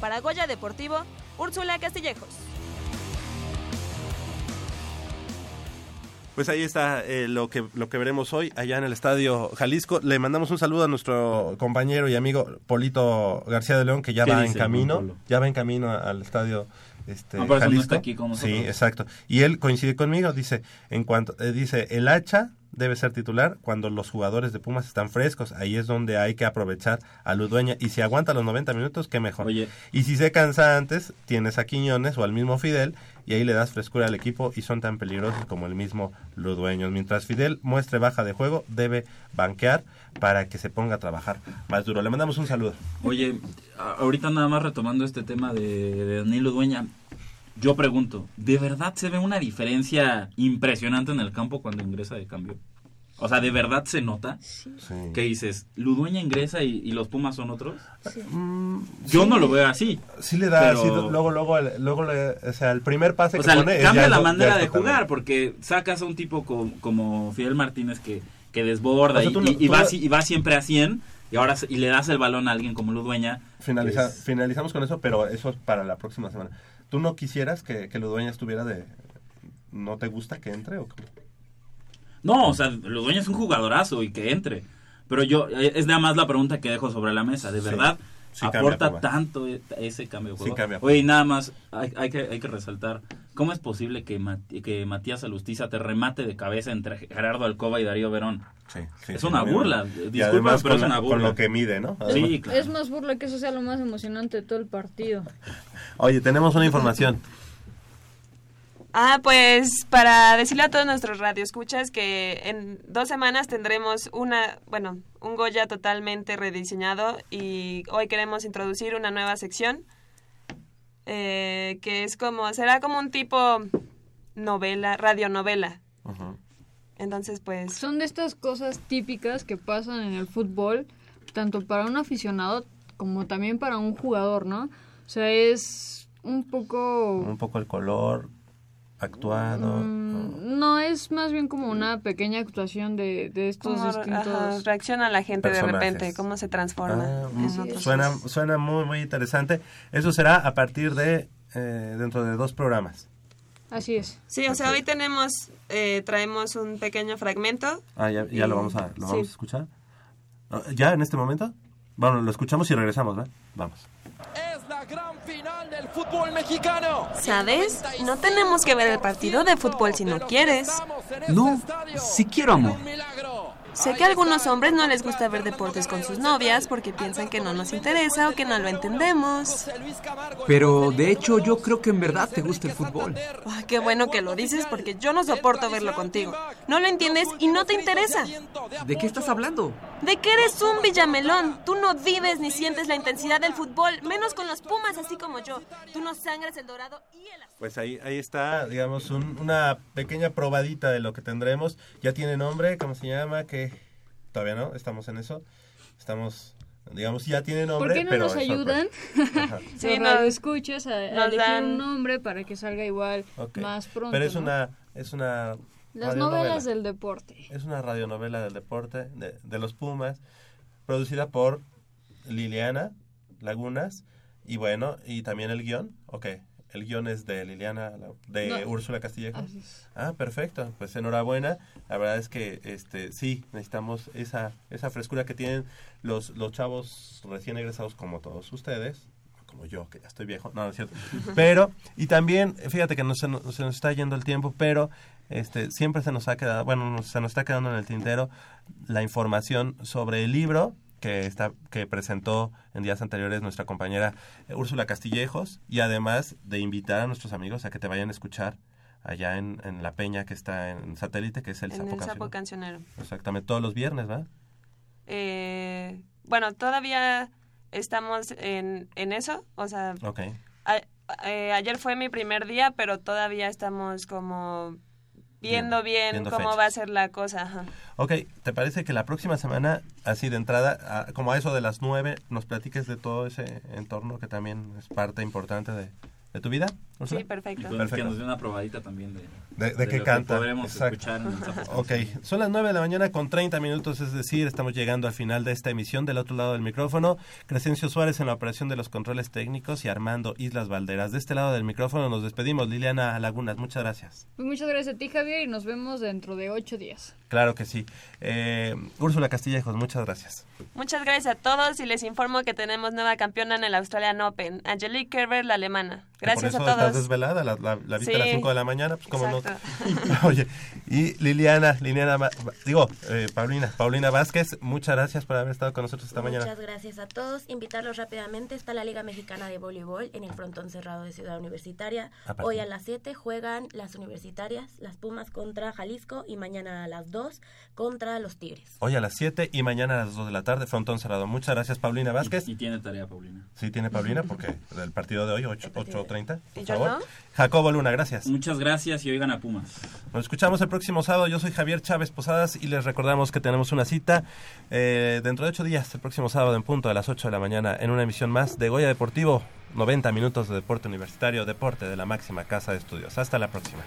Para Goya Deportivo, Úrsula Castillejos. Pues ahí está eh, lo que lo que veremos hoy allá en el Estadio Jalisco. Le mandamos un saludo a nuestro compañero y amigo Polito García de León que ya ¿Qué va en camino, ya va en camino al Estadio este, no Jalisco. está aquí con. Sí, exacto. Y él coincide conmigo, dice, en cuanto eh, dice, el hacha debe ser titular cuando los jugadores de Pumas están frescos, ahí es donde hay que aprovechar a Ludueña y si aguanta los 90 minutos, qué mejor. Y si se cansa antes, tienes a Quiñones o al mismo Fidel y ahí le das frescura al equipo y son tan peligrosos como el mismo Ludueños. Mientras Fidel muestre baja de juego, debe banquear para que se ponga a trabajar más duro. Le mandamos un saludo. Oye, ahorita nada más retomando este tema de, de Danilo Dueña, yo pregunto, ¿de verdad se ve una diferencia impresionante en el campo cuando ingresa de cambio? O sea, ¿de verdad se nota? ¿Qué dices? ¿Ludueña ingresa y, y los Pumas son otros? Yo sí. no lo veo así. Sí le da, pero- así, luego, luego, el- luego o sea, el primer pase O que sea, pone es cambia la manera de jugar porque sacas a un tipo co- como, Fidel Martínez que, que desborda O sea, y, tú no- y- y tú va, y va siempre a 100 y ahora y le das el balón a alguien como Ludueña. Finaliza- pues, Finalizamos con eso, pero eso es para la próxima semana. ¿Tú no quisieras que, que Ludueña estuviera de... ¿No te gusta que entre o cómo? No, o sea, Ludueña es un jugadorazo y que entre. Pero yo, eh, es nada más la pregunta que dejo sobre la mesa. ¿De Sí. verdad Sí aporta tanto e- ese cambio de Sí juego? cambia Oye, y nada más, hay, hay que, hay que resaltar, ¿cómo es posible que, Mat- que Matías Alustiza te remate de cabeza entre Gerardo Alcoba y Darío Verón? Sí, sí, es sí, una burla. Disculpa, además pero con es una burla. con lo que mide, ¿no? Sí, Además. claro. Es más burla que eso sea lo más emocionante de todo el partido. Oye, tenemos una información. Ah, pues para decirle a todos nuestros radioescuchas que en dos semanas tendremos una, bueno, un Goya totalmente rediseñado y hoy queremos introducir una nueva sección eh, que es como, será como un tipo novela, radionovela. Entonces, pues... Son de estas cosas típicas que pasan en el fútbol, tanto para un aficionado como también para un jugador, ¿no? O sea, es un poco... Un poco el color actuado. Mm, No, es más bien como una pequeña actuación de, de estos Cómo, distintos... ajá, reacciona la gente de repente, cómo se transforma Ah, en mm, otros. suena, suena muy, muy interesante. Eso será a partir de eh, dentro de dos programas. Así es. Sí, o sea, hoy tenemos, eh, traemos un pequeño fragmento. Ah, ya, ya Y- lo vamos a, lo sí. vamos a escuchar. Ah, ¿Ya en este momento? Bueno, lo escuchamos y regresamos, ¿verdad? Vamos. Es la gran final del fútbol mexicano. ¿Sabes? No tenemos que ver el partido de fútbol si no quieres. No, si quiero, amor. Sé que a algunos hombres no les gusta ver deportes con sus novias porque piensan que no nos interesa o que no lo entendemos. Pero de hecho yo creo que en verdad te gusta el fútbol. Ay, qué bueno que lo dices porque yo no soporto verlo contigo. No lo entiendes y no te interesa. ¿De qué estás hablando? De que eres un villamelón. Tú no vives ni sientes la intensidad del fútbol, menos con los Pumas así como yo. Tú no sangras el dorado y el azul. Pues ahí, ahí está, digamos, un- una pequeña probadita de lo que tendremos. Ya tiene nombre, ¿cómo se llama? Que todavía no, estamos en eso. Estamos, digamos, ya tiene nombre. ¿Por qué no pero nos es ayudan? Sí, no escuchas a, a elegir dan- un nombre para que salga igual más pronto. Pero es ¿no? una, es una Las novelas del deporte. Es una radionovela del deporte, de, de los Pumas, producida por Liliana Lagunas. Y bueno, y también el guion. Ok, el guion es de Liliana, de No. Úrsula Castillejo. Ah, perfecto. Pues enhorabuena. La verdad es que este sí, necesitamos esa, esa frescura que tienen los, los chavos recién egresados como todos ustedes. Como yo, que ya estoy viejo. No, no es cierto. Pero, y también, fíjate que no se, nos, se nos está yendo el tiempo, pero este siempre se nos ha quedado, bueno, se nos está quedando en el tintero la información sobre el libro que está que presentó en días anteriores nuestra compañera eh, Úrsula Castillejos y además de invitar a nuestros amigos a que te vayan a escuchar allá en, en la peña que está en satélite que es el en Sapo el Cancionero. sapo cancionero. exactamente todos los viernes ¿verdad? Eh, bueno, todavía estamos en, en eso. O sea, a- eh, ayer fue mi primer día, pero todavía estamos como viendo bien, viendo cómo fechas. va a ser la cosa. ajá. Ok, ¿te parece que la próxima semana, así de entrada, a- como a eso de las nueve, nos platiques de todo ese entorno que también es parte importante de, de tu vida? Sí, perfecto. Y pues, que nos dé una probadita también de, De, de que lo canta. podremos Exacto. escuchar en Ok, son las 9 de la mañana con 30 minutos, es decir, estamos llegando al final de esta emisión. Del otro lado del micrófono, Crescencio Suárez en la operación de los controles técnicos y Armando Islas Valderas. De este lado del micrófono nos despedimos. Liliana Lagunas, muchas gracias. Pues muchas gracias a ti, Javier, y nos vemos dentro de ocho días. Claro que sí. Eh, Úrsula Castillejos, muchas gracias. Muchas gracias a todos y les informo que tenemos nueva campeona en el Australian Open, Angelique Kerber, la alemana. Gracias por eso a todos. Estás desvelada, la, la, la viste a las 5 de la mañana, pues cómo no. Oye, y Liliana, Liliana, digo, eh, Paulina, Paulina Vázquez, muchas gracias por haber estado con nosotros esta mañana. Muchas gracias a todos. Invitarlos rápidamente, está la Liga Mexicana de Voleibol en el frontón cerrado de Ciudad Universitaria. Ah, hoy a las 7 juegan las universitarias, las Pumas contra Jalisco y mañana a las 2 contra los Tigres. Hoy a las 7 y mañana a las 2 de la tarde, frontón cerrado. Muchas gracias, Paulina Vázquez. Y, y tiene tarea, Paulina. Sí, tiene Paulina porque el partido de hoy, 8, 8 ¿Y yo. No? Jacobo Luna, gracias. Muchas gracias y oigan a Pumas. Nos escuchamos el próximo sábado. Yo soy Javier Chávez Posadas y les recordamos que tenemos una cita eh, dentro de ocho días, el próximo sábado en punto a las 8 de la mañana, en una emisión más de Goya Deportivo, 90 minutos de deporte universitario, deporte de la máxima casa de estudios. Hasta la próxima.